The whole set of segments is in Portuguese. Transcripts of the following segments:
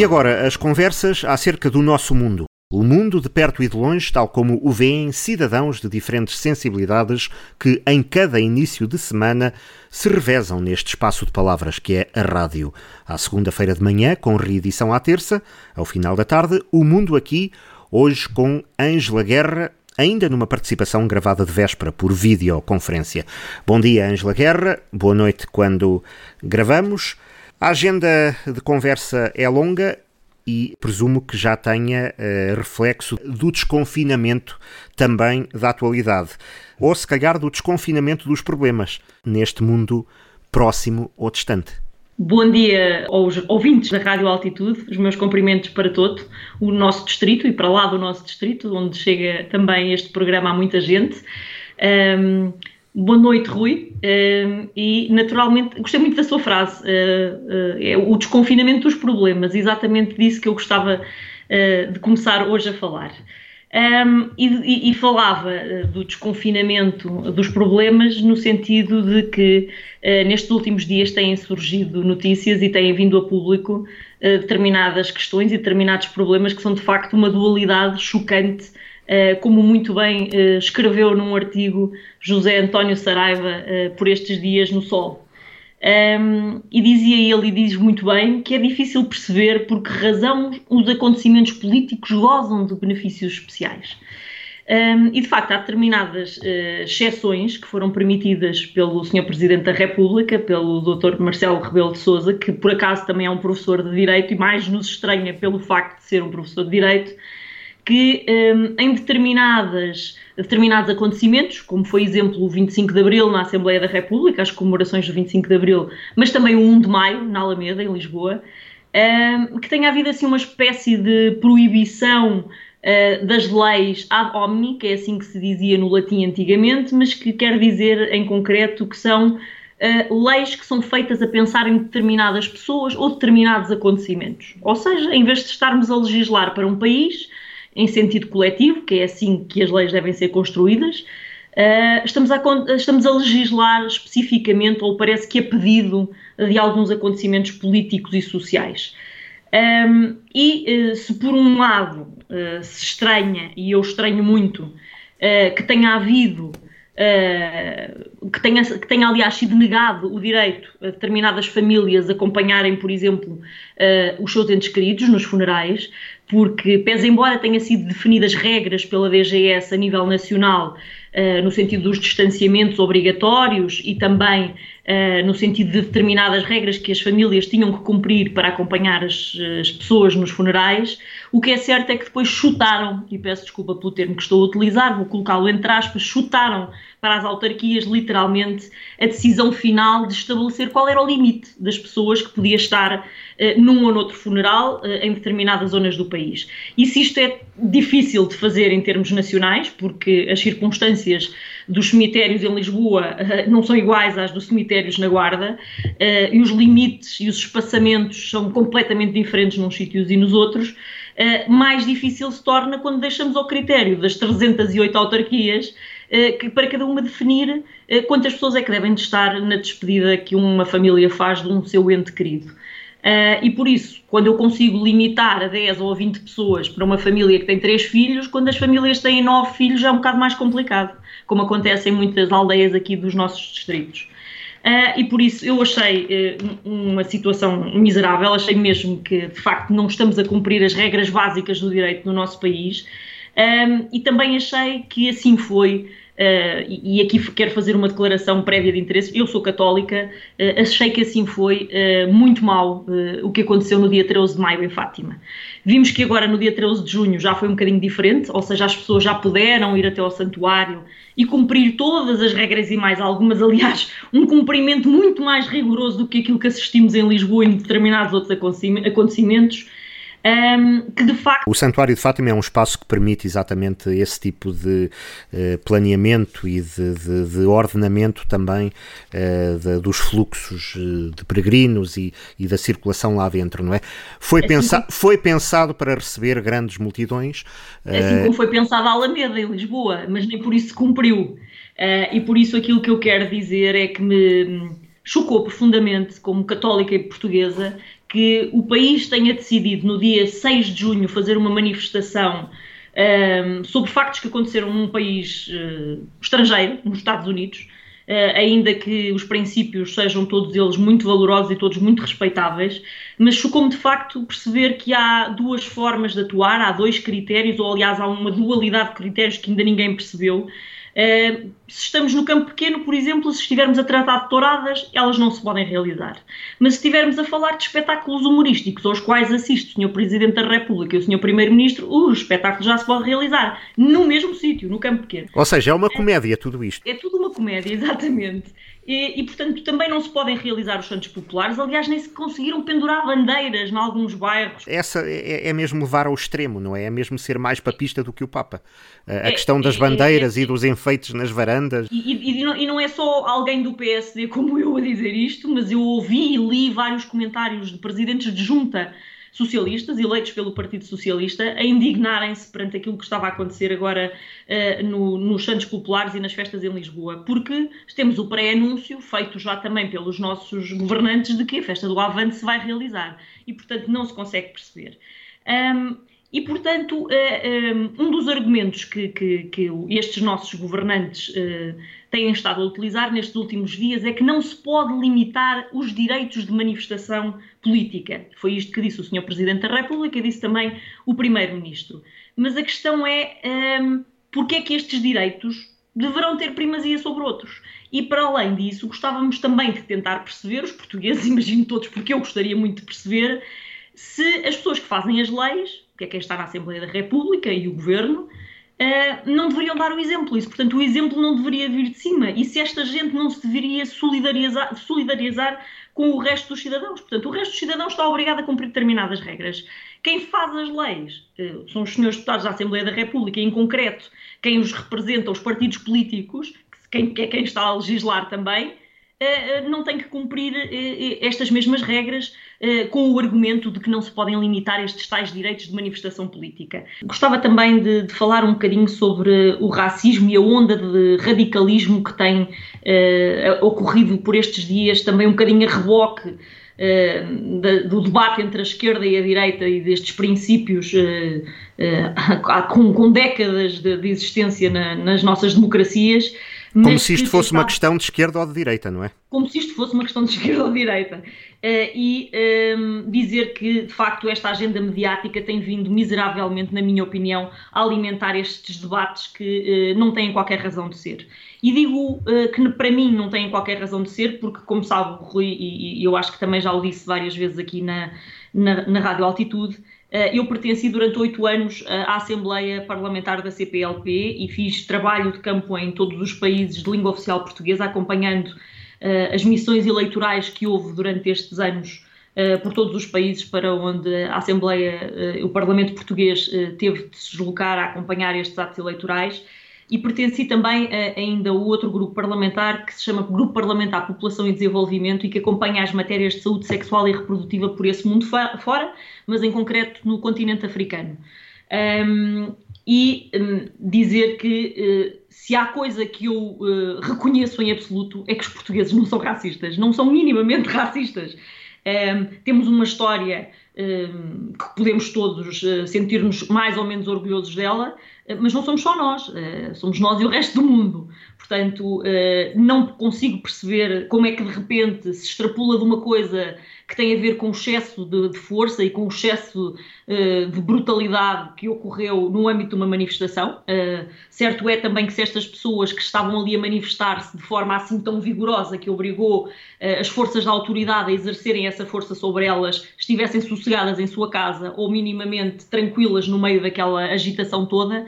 E agora, as conversas acerca do nosso mundo. O mundo de perto e de longe, tal como o veem cidadãos de diferentes sensibilidades que, em cada início de semana, se revezam neste espaço de palavras que é a rádio. À segunda-feira de manhã, com reedição à terça, ao final da tarde, o mundo aqui, hoje com Ângela Guerra, ainda numa participação gravada de véspera por videoconferência. Bom dia, Ângela Guerra, boa noite quando gravamos. A agenda de conversa é longa e presumo que já tenha uh, reflexo do desconfinamento também da atualidade. Ou se calhar do desconfinamento dos problemas neste mundo próximo ou distante. Bom dia aos ouvintes da Rádio Altitude, os meus cumprimentos para todo o nosso distrito e para lá do nosso distrito, onde chega também este programa a muita gente. Um, Boa noite, Rui. E, naturalmente, gostei muito da sua frase. Uh, uh, é o desconfinamento dos problemas, exatamente disso que eu gostava de começar hoje a falar. E, e, falava do desconfinamento dos problemas no sentido de que nestes últimos dias têm surgido notícias e têm vindo a público determinadas questões e determinados problemas que são de facto uma dualidade chocante como muito bem eh, escreveu num artigo José António Saraiva eh, por estes dias no Sol. Um, e dizia ele, e diz muito bem, que é difícil perceber por que razão os acontecimentos políticos gozam de benefícios especiais. Um, e de facto, há determinadas exceções que foram permitidas pelo Sr. Presidente da República, pelo Dr. Marcelo Rebelo de Souza, que por acaso também é um professor de Direito e mais nos estranha pelo facto de ser um professor de Direito, que um, em determinadas, determinados acontecimentos, como foi exemplo o 25 de Abril na Assembleia da República, as comemorações do 25 de Abril, mas também o 1 de Maio, na Alameda, em Lisboa, um, que tenha havido assim uma espécie de proibição uh, das leis ad hominem, que é assim que se dizia no latim antigamente, mas que quer dizer em concreto que são Uh, leis que são feitas a pensar em determinadas pessoas ou determinados acontecimentos. Ou seja, em vez de estarmos a legislar para um país, em sentido coletivo, que é assim que as leis devem ser construídas, uh, estamos, a, estamos a legislar especificamente, ou parece que a pedido de alguns acontecimentos políticos e sociais. Um, e uh, se por um lado uh, se estranha, e eu estranho muito, que tenha havido Uh, que, tenha, que tenha, aliás, sido negado o direito a determinadas famílias acompanharem, por exemplo, uh, os seus entes queridos nos funerais, porque, pese embora tenha sido definidas regras pela DGS a nível nacional, uh, no sentido dos distanciamentos obrigatórios e também uh, no sentido de determinadas regras que as famílias tinham que cumprir para acompanhar as, as, pessoas nos funerais, o que é certo é que depois chutaram, e peço desculpa pelo termo que estou a utilizar, vou colocá-lo entre aspas, chutaram para as autarquias, literalmente, a decisão final de estabelecer qual era o limite das pessoas que podia estar uh, num ou noutro funeral uh, em determinadas zonas do país. E se isto é difícil de fazer em termos nacionais, porque as circunstâncias dos cemitérios em Lisboa uh, não são iguais às dos cemitérios na Guarda, e os limites e os espaçamentos são completamente diferentes nos sítios e nos outros, mais difícil se torna quando deixamos ao critério das 308 autarquias eh, que, para cada uma definir eh, quantas pessoas é que devem de estar na despedida que uma família faz de um seu ente querido. Uh, e por isso, quando eu consigo limitar a 10 ou a 20 pessoas para uma família que tem 3 filhos, quando as famílias têm 9 filhos é um bocado mais complicado, como acontece em muitas aldeias aqui dos nossos distritos. Uh, e por isso eu achei uh, uma situação miserável, achei mesmo que de facto não estamos a cumprir as regras básicas do direito no nosso país. E também achei que assim foi Uh, e, aqui quero fazer uma declaração prévia de interesse. Eu sou católica, uh, achei que assim foi uh, muito mal o que aconteceu no dia 13 de maio em Fátima. Vimos que agora no dia 13 de junho já foi um bocadinho diferente, ou seja, as pessoas já puderam ir até ao santuário e cumprir todas as regras e mais algumas, aliás, um cumprimento muito mais rigoroso do que aquilo que assistimos em Lisboa em determinados outros acontecimentos. Um, que de facto. O Santuário de Fátima é um espaço que permite exatamente esse tipo de uh, planeamento e de, de, de ordenamento também uh, de, dos fluxos eh, de peregrinos e, e, da circulação lá dentro, não é? Foi, assim pensa como... foi pensado para receber grandes multidões. Assim como foi pensado a Alameda, em Lisboa, mas nem por isso se cumpriu. e por isso aquilo que eu quero dizer é que me chocou profundamente, como católica e portuguesa, que o país tenha decidido no dia 6 de junho fazer uma manifestação um, sobre factos que aconteceram num país uh, estrangeiro, nos Estados Unidos, uh, ainda que os princípios sejam todos eles muito valorosos e todos muito respeitáveis, mas chocou-me de facto perceber que há duas formas de atuar, há dois critérios, ou aliás há uma dualidade de critérios que ainda ninguém percebeu, Uh, se estamos no campo pequeno, por exemplo, se estivermos a tratar de touradas, elas não se podem realizar. Mas se estivermos a falar de espetáculos humorísticos aos quais assiste o Sr. Presidente da República e o Sr. Primeiro-Ministro, o espetáculo já se pode realizar no mesmo sítio, no campo pequeno. Ou seja, é uma comédia tudo isto. É tudo uma comédia, exatamente. E, e, portanto, também não se podem realizar os Santos Populares. Aliás, nem se conseguiram pendurar bandeiras em alguns bairros. Essa é, é, mesmo levar ao extremo, não é? É mesmo ser mais papista do que o Papa. A é, questão das é, bandeiras é, e dos enfeites nas varandas. E, e, não, e, não, é só alguém do PSD como eu a dizer isto, mas eu ouvi e li vários comentários de presidentes de junta socialistas, eleitos pelo Partido Socialista, a indignarem-se perante aquilo que estava a acontecer agora uh, no, nos Santos Populares e nas festas em Lisboa, porque temos o pré-anúncio, feito já também pelos nossos governantes, de que a festa do Avante se vai realizar. E, portanto, não se consegue perceber. Um, e, portanto, eh, um dos argumentos que, que, que estes nossos governantes eh, têm estado a utilizar nestes últimos dias é que não se pode limitar os direitos de manifestação política. Foi isto que disse o Sr. Presidente da República e disse também o Primeiro-Ministro. Mas a questão é um, porque é que estes direitos deverão ter primazia sobre outros. E para além disso, gostávamos também de tentar perceber, os portugueses, imagino todos, porque eu gostaria muito de perceber, se as pessoas que fazem as leis, que é quem está na Assembleia da República e o Governo, uh, não deveriam dar o exemplo. Isso, portanto, o exemplo não deveria vir de cima. E se esta gente não se deveria solidarizar, solidarizar com o resto dos cidadãos? Portanto, o resto dos cidadãos está obrigado a cumprir determinadas regras. Quem faz as leis uh, são os senhores deputados da Assembleia da República, em concreto, quem os representa, os partidos políticos, quem, que é quem está a legislar também, eh, não tem que cumprir estas mesmas regras com o argumento de que não se podem limitar estes tais direitos de manifestação política. Gostava também de, de falar um bocadinho sobre o racismo e a onda de radicalismo que tem ocorrido por estes dias, também um bocadinho a reboque do debate entre a esquerda e a direita e destes princípios com, décadas de, existência na, nas nossas democracias. Como se isto fosse uma questão de esquerda ou de direita, não é? Como se isto fosse uma questão de esquerda ou de direita. Uh, e um, ehm, dizer que, de facto, esta agenda mediática tem vindo miseravelmente, na minha opinião, a alimentar estes debates que uh, não têm qualquer razão de ser. E digo uh, que, para mim, não têm qualquer razão de ser, porque, como sabe o Rui, e, e eu acho que também já o disse várias vezes aqui na, na, na Rádio Altitude, eh, eu pertenci durante oito anos eh, à Assembleia Parlamentar da CPLP e fiz trabalho de campo em todos os países de língua oficial portuguesa, acompanhando eh, as missões eleitorais que houve durante estes anos por todos os países para onde a Assembleia, o Parlamento Português teve de se deslocar a acompanhar estes atos eleitorais e pertenci também a, ainda o outro grupo parlamentar que se chama Grupo Parlamentar População e Desenvolvimento e que acompanha as matérias de saúde sexual e reprodutiva por esse mundo fora, mas em concreto no continente africano. Um, e um, dizer que se há coisa que eu uh, reconheço em absoluto é que os portugueses não são racistas, não são minimamente racistas. Um, temos uma história que podemos todos uh, sentir-nos mais ou menos orgulhosos dela, uh, mas não somos só nós, uh, somos nós e o resto do mundo. Portanto, não consigo perceber como é que de repente se extrapola de uma coisa que tem a ver com o excesso de, de força e com o excesso uh, de brutalidade que ocorreu no âmbito de uma manifestação. Uh, certo é também que se estas pessoas que estavam ali a manifestar-se de forma assim tão vigorosa que obrigou uh, as forças da autoridade a exercerem essa força sobre elas estivessem sossegadas em sua casa ou minimamente tranquilas no meio daquela agitação toda,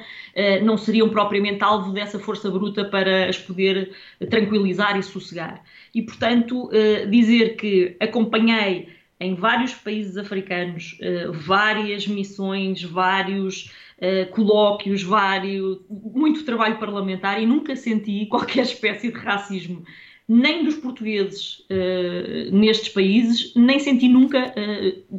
não seriam propriamente alvo dessa força bruta para as poder tranquilizar e sossegar. E, portanto, dizer que acompanhei em vários países africanos, várias missões, vários colóquios, vários, muito trabalho parlamentar e nunca senti qualquer espécie de racismo nem dos portugueses uh, nestes países, nem senti nunca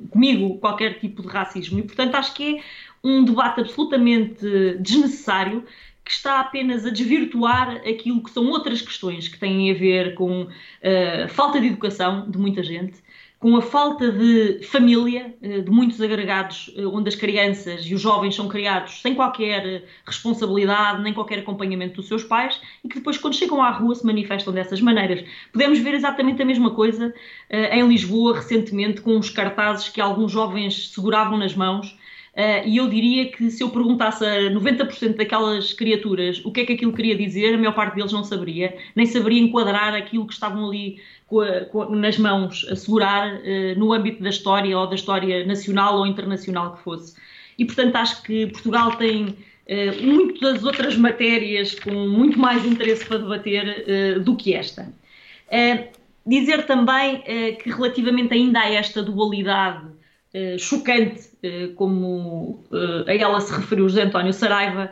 comigo qualquer tipo de racismo. E, portanto, acho que é um debate absolutamente desnecessário que está apenas a desvirtuar aquilo que são outras questões que têm a ver com uh, falta de educação de muita gente, com a falta de família uh, de muitos agregados, uh, onde as crianças e os jovens são criados sem qualquer responsabilidade, nem qualquer acompanhamento dos seus pais, e que depois, quando chegam à rua, se manifestam dessas maneiras. Podemos ver exatamente a mesma coisa em Lisboa, recentemente, com os cartazes que alguns jovens seguravam nas mãos Uh, e eu diria que se eu perguntasse a 90% daquelas criaturas o que é que aquilo queria dizer, a maior parte deles não saberia, nem saberia enquadrar aquilo que estavam ali com a, com, nas mãos a segurar uh, no âmbito da história ou da história nacional ou internacional que fosse. E portanto acho que Portugal tem uh, muitas outras matérias com muito mais interesse para debater do que esta. dizer também que relativamente ainda a esta dualidade eh, chocante, uh, como uh, a ela se referiu José António Saraiva,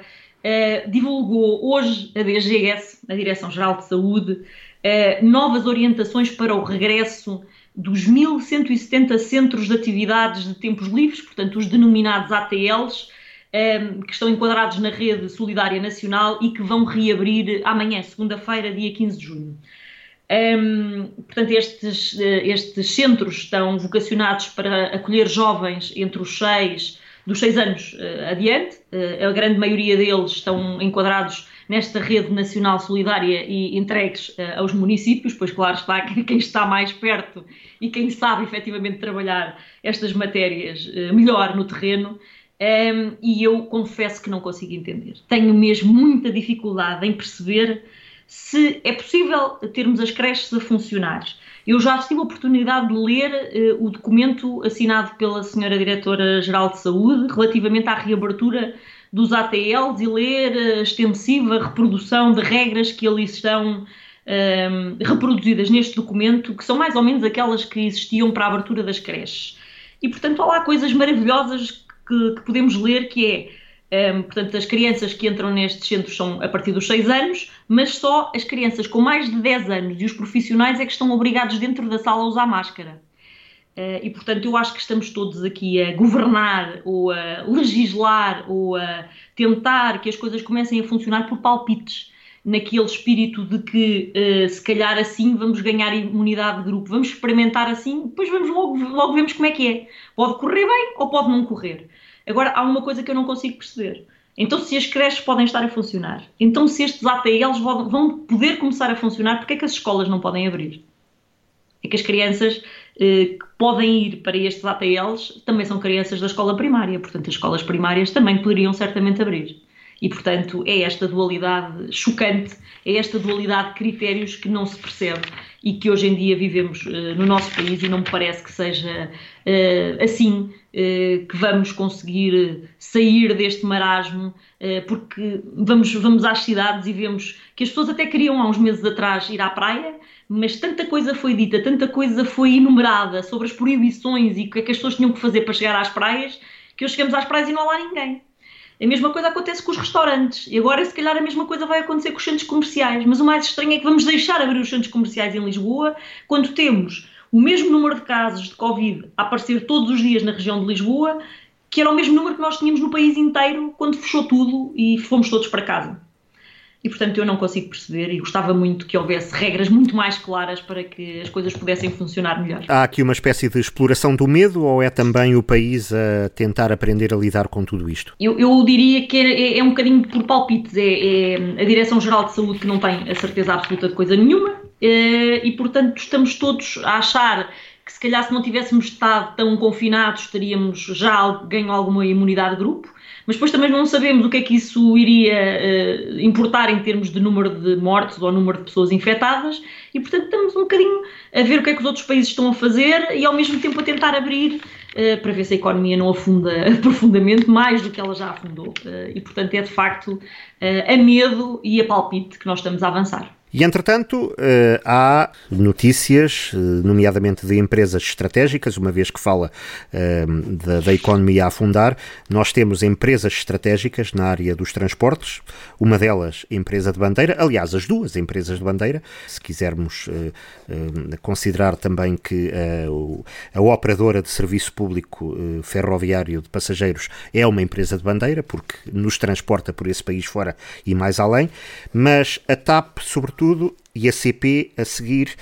divulgou hoje a DGS, a Direção-Geral de Saúde, novas orientações para o regresso dos 1.170 centros de atividades de tempos livres, portanto, os denominados ATLs, que estão enquadrados na rede solidária nacional e que vão reabrir amanhã, segunda-feira, dia 15 de junho. Um, portanto, estes, estes centros estão vocacionados para acolher jovens entre os 6, dos 6 anos uh, adiante. Uh, a grande maioria deles estão enquadrados nesta rede nacional solidária e entregues uh, aos municípios, pois claro está quem está mais perto e quem sabe efetivamente trabalhar estas matérias melhor no terreno. Um, e eu confesso que não consigo entender. Tenho mesmo muita dificuldade em perceber se é possível termos as creches a funcionar. Eu já tive a oportunidade de ler uh, o documento assinado pela Senhora Diretora-Geral de Saúde relativamente à reabertura dos ATLs e ler a extensiva reprodução de regras que ali estão um, ehm, reproduzidas neste documento, que são mais ou menos aquelas que existiam para a abertura das creches. E, portanto, há lá coisas maravilhosas que, que podemos ler, que é um, portanto, as crianças que entram nestes centros são a partir dos 6 anos, mas só as crianças com mais de 10 anos e os profissionais é que estão obrigados dentro da sala a usar máscara. Uh, e, portanto, eu acho que estamos todos aqui a governar ou a legislar ou a tentar que as coisas comecem a funcionar por palpites, naquele espírito de que uh, se calhar assim vamos ganhar imunidade de grupo, vamos experimentar assim, depois vamos logo, logo vemos como é que é. Pode correr bem ou pode não correr. Agora, há uma coisa que eu não consigo perceber. Então, se as creches podem estar a funcionar, então se estes ATLs vão poder começar a funcionar, porque é que as escolas não podem abrir? É que as crianças eh, que podem ir para estes ATLs também são crianças da escola primária, portanto, as escolas primárias também poderiam certamente abrir. E, portanto, é esta dualidade chocante, é esta dualidade de critérios que não se percebe e que hoje em dia vivemos uh, no nosso país e não me parece que seja uh, assim uh, que vamos conseguir sair deste marasmo, porque vamos, vamos às cidades e vemos que as pessoas até queriam há uns meses atrás ir à praia, mas tanta coisa foi dita, tanta coisa foi enumerada sobre as proibições e o que é que as pessoas tinham que fazer para chegar às praias, que hoje chegamos às praias e não há lá ninguém. A mesma coisa acontece com os restaurantes. E agora, se calhar, a mesma coisa vai acontecer com os centros comerciais. Mas o mais estranho é que vamos deixar abrir os centros comerciais em Lisboa quando temos o mesmo número de casos de Covid a aparecer todos os dias na região de Lisboa, que era o mesmo número que nós tínhamos no país inteiro quando fechou tudo e fomos todos para casa e portanto eu não consigo perceber e gostava muito que houvesse regras muito mais claras para que as coisas pudessem funcionar melhor. Há aqui uma espécie de exploração do medo ou é também o país a tentar aprender a lidar com tudo isto? Eu, eu diria que é, é, é, um bocadinho por palpites, é, é a Direção-Geral de Saúde que não tem a certeza absoluta de coisa nenhuma eh, e portanto estamos todos a achar que se calhar se não tivéssemos estado tão confinados teríamos já ganho alguma imunidade de grupo mas depois também não sabemos o que é que isso iria uh, importar em termos de número de mortes ou número de pessoas infectadas e, portanto, estamos um bocadinho a ver o que é que os outros países estão a fazer e, ao mesmo tempo, a tentar abrir uh, para ver se a economia não afunda profundamente mais do que ela já afundou. Uh, e, portanto, é de facto a medo e a palpite que nós estamos a avançar. E, entretanto, eh, há notícias, eh, nomeadamente de empresas estratégicas, uma vez que fala eh, da, da, economia a afundar, nós temos empresas estratégicas na área dos transportes, uma delas, empresa de bandeira, aliás, as duas empresas de bandeira, se quisermos considerar também que a, a operadora de serviço público ferroviário de passageiros é uma empresa de bandeira, porque nos transporta por esse país fora e mais além, mas a TAP, sobretudo, e a CP a seguir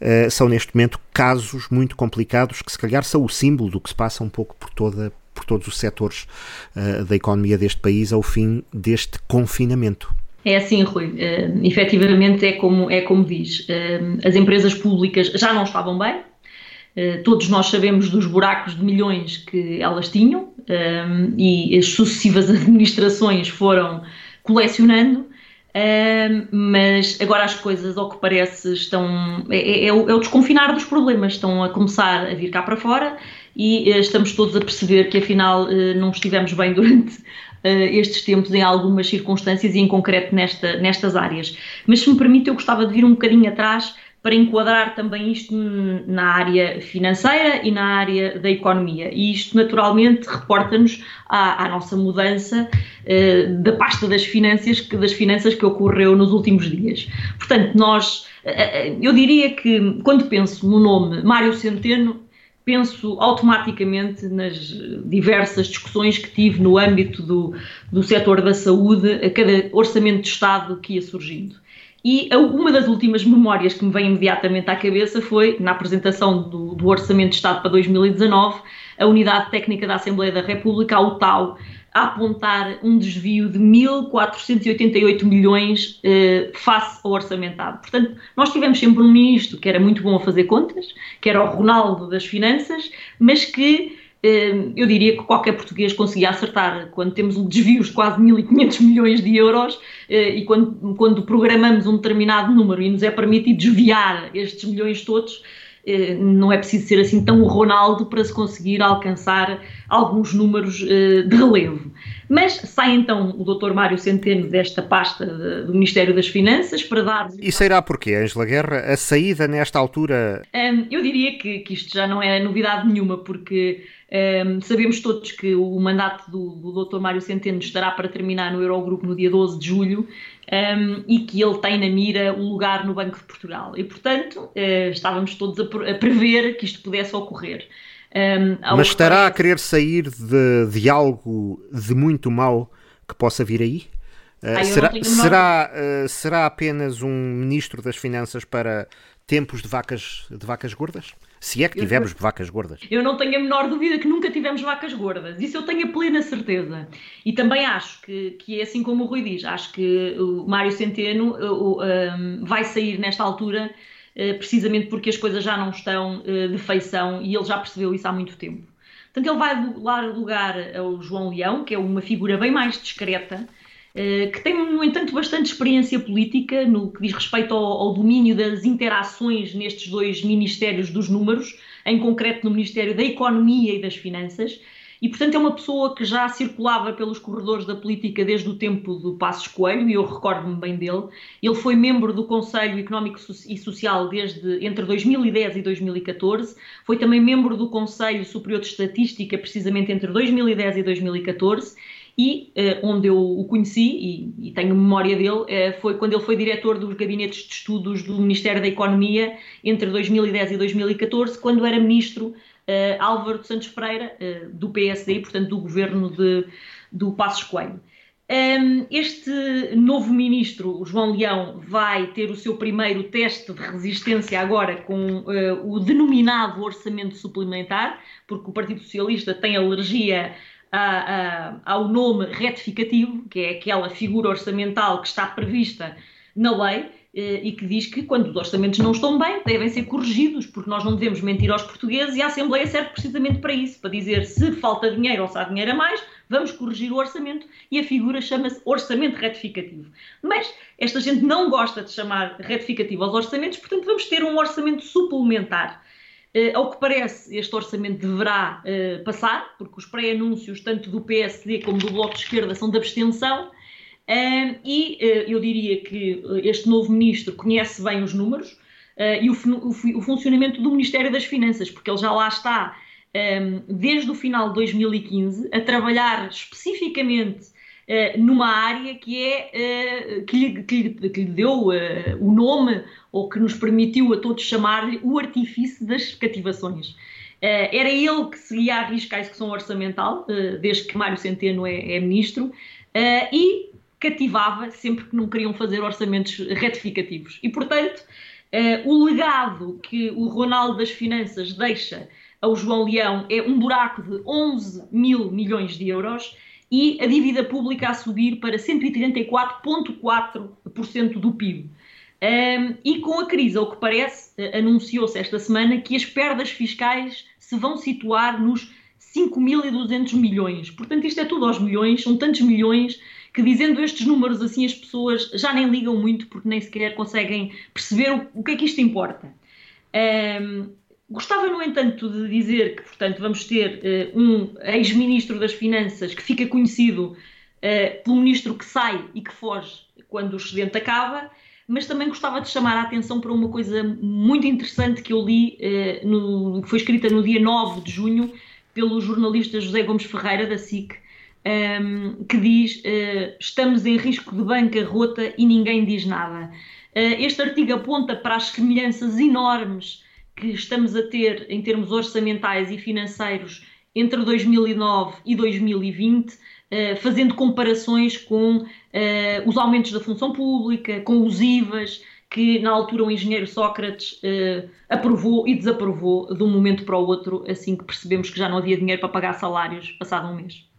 uh, são neste momento casos muito complicados que se calhar são o símbolo do que se passa um pouco por toda por todos os setores uh, da economia deste país ao fim deste confinamento. É assim, Rui. Uh, efetivamente é como, é como diz. Uh, as empresas públicas já não estavam bem. Todos nós sabemos dos buracos de milhões que elas tinham e as sucessivas administrações foram colecionando mas agora as coisas, ao que parece, estão. É, é, é, o, é, o, desconfinar dos problemas, estão a começar a vir cá para fora e uh, estamos todos a perceber que afinal uh, não estivemos bem durante uh, estes tempos em algumas circunstâncias e em concreto nesta, nestas áreas. Mas se me permite, eu gostava de vir um bocadinho atrás para enquadrar também isto na área financeira e na área da economia. E isto, naturalmente, reporta-nos à, à, nossa mudança uh, da pasta das finanças, que, das finanças que ocorreu nos últimos dias. Portanto, nós, uh, eu diria que quando penso no nome Mário Centeno, penso automaticamente nas diversas discussões que tive no âmbito do, do setor da saúde, a cada orçamento de Estado que ia surgindo. E uma das últimas memórias que me vem imediatamente à cabeça foi, na apresentação do, do Orçamento de Estado para 2019, a Unidade Técnica da Assembleia da República, a UTAU, a apontar um desvio de 1.488 milhões eh, face ao orçamentado. Portanto, nós tivemos sempre um ministro que era muito bom a fazer contas, que era o Ronaldo das Finanças, mas que eu diria que qualquer português conseguia acertar quando temos um desvios de quase 1.500 milhões de euros eh, e quando, quando programamos um determinado número e nos é permitido desviar estes milhões todos, eh, não é preciso ser assim tão o Ronaldo para se conseguir alcançar alguns números eh, de relevo. Mas sai então o Dr. Mário Centeno desta pasta do Ministério das Finanças para dar. E sairá porquê, Angela Guerra? A saída nesta altura. Um, eu diria que, que, isto já não é novidade nenhuma, porque um, sabemos todos que o mandato do, do Dr. Mário Centeno estará para terminar no Eurogrupo no dia 12 de julho um, e que ele tem na mira o lugar no Banco de Portugal. E, portanto, uh, estávamos todos a, a, prever que isto pudesse ocorrer. Um, Mas estará a querer sair de, de algo de muito mal que possa vir aí? Uh, será, será, uh, será apenas um ministro das Finanças para tempos de vacas, de vacas gordas? Se é que tivemos eu, vacas gordas. Eu não tenho a menor dúvida que nunca tivemos vacas gordas. Isso eu tenho a plena certeza. E também acho que, que é assim como o Rui diz. Acho que o Mário Centeno uh, um, vai sair nesta altura uh, precisamente porque as coisas já não estão uh, de feição e ele já percebeu isso há muito tempo. Portanto, ele vai dar lugar ao João Leão, que é uma figura bem mais discreta, eh, que tem, no entanto, bastante experiência política no que diz respeito ao, ao, domínio das interações nestes dois ministérios dos números, em concreto no Ministério da Economia e das Finanças, e, portanto, é uma pessoa que já circulava pelos corredores da política desde o tempo do Passos Coelho, e eu recordo-me bem dele. Ele foi membro do Conselho Económico e Social desde entre 2010 e 2014, foi também membro do Conselho Superior de Estatística, precisamente entre 2010 e 2014, e uh, onde eu o conheci, e, e tenho memória dele, uh, foi quando ele foi diretor dos gabinetes de estudos do Ministério da Economia entre 2010 e 2014, quando era ministro uh, Álvaro de Santos Pereira, do PSD, portanto do governo de, do Passos Coelho. Um, ehm, este novo ministro, João Leão, vai ter o seu primeiro teste de resistência agora com o denominado orçamento suplementar, porque o Partido Socialista tem alergia a, a, ao nome retificativo, que é aquela figura orçamental que está prevista na lei eh, e que diz que quando os orçamentos não estão bem, devem ser corrigidos, porque nós não devemos mentir aos portugueses e a Assembleia serve precisamente para isso, para dizer se falta dinheiro ou se há dinheiro a mais, vamos corrigir o orçamento e a figura chama-se orçamento retificativo. Mas esta gente não gosta de chamar retificativo aos orçamentos, portanto vamos ter um orçamento suplementar. Uh, ao que parece, este orçamento deverá uh, passar, porque os pré-anúncios, tanto do PSD como do Bloco de Esquerda, são de abstenção. E eu diria que este novo ministro conhece bem os números e o, o, o funcionamento do Ministério das Finanças, porque ele já lá está desde o final de 2015 a trabalhar especificamente numa área que é uh, que, lhe, que, lhe, que, lhe, deu uh, o nome ou que nos permitiu a todos chamar-lhe o artifício das cativações. era ele que seguia a risca a execução orçamental, desde que Mário Centeno é, é ministro, e cativava sempre que não queriam fazer orçamentos retificativos. E, portanto, o legado que o Ronaldo das Finanças deixa ao João Leão é um buraco de 11 mil milhões de euros e a dívida pública a subir para 134,4% do PIB. Um, e com a crise, ao que parece, anunciou-se esta semana que as perdas fiscais se vão situar nos 5.200 milhões. Portanto, isto é tudo aos milhões, são tantos milhões que, dizendo estes números assim, as pessoas já nem ligam muito porque nem sequer conseguem perceber o, o que é que isto importa. Um, Gostava, no entanto, de dizer que, portanto, vamos ter uh, um ex-ministro das Finanças que fica conhecido uh, pelo ministro que sai e que foge quando o excedente acaba, mas também gostava de chamar a atenção para uma coisa muito interessante que eu li, uh, no, que foi escrita no dia 9 de junho pelo jornalista José Gomes Ferreira, da SIC, um, ehm, que diz: Estamos em risco de bancarrota e ninguém diz nada. este artigo aponta para as semelhanças enormes que estamos a ter em termos orçamentais e financeiros entre 2009 e 2020, eh, fazendo comparações com eh, os aumentos da função pública, com os IVAs, que na altura o engenheiro Sócrates eh, aprovou e desaprovou de um momento para o outro, assim que percebemos que já não havia dinheiro para pagar salários passado um mês.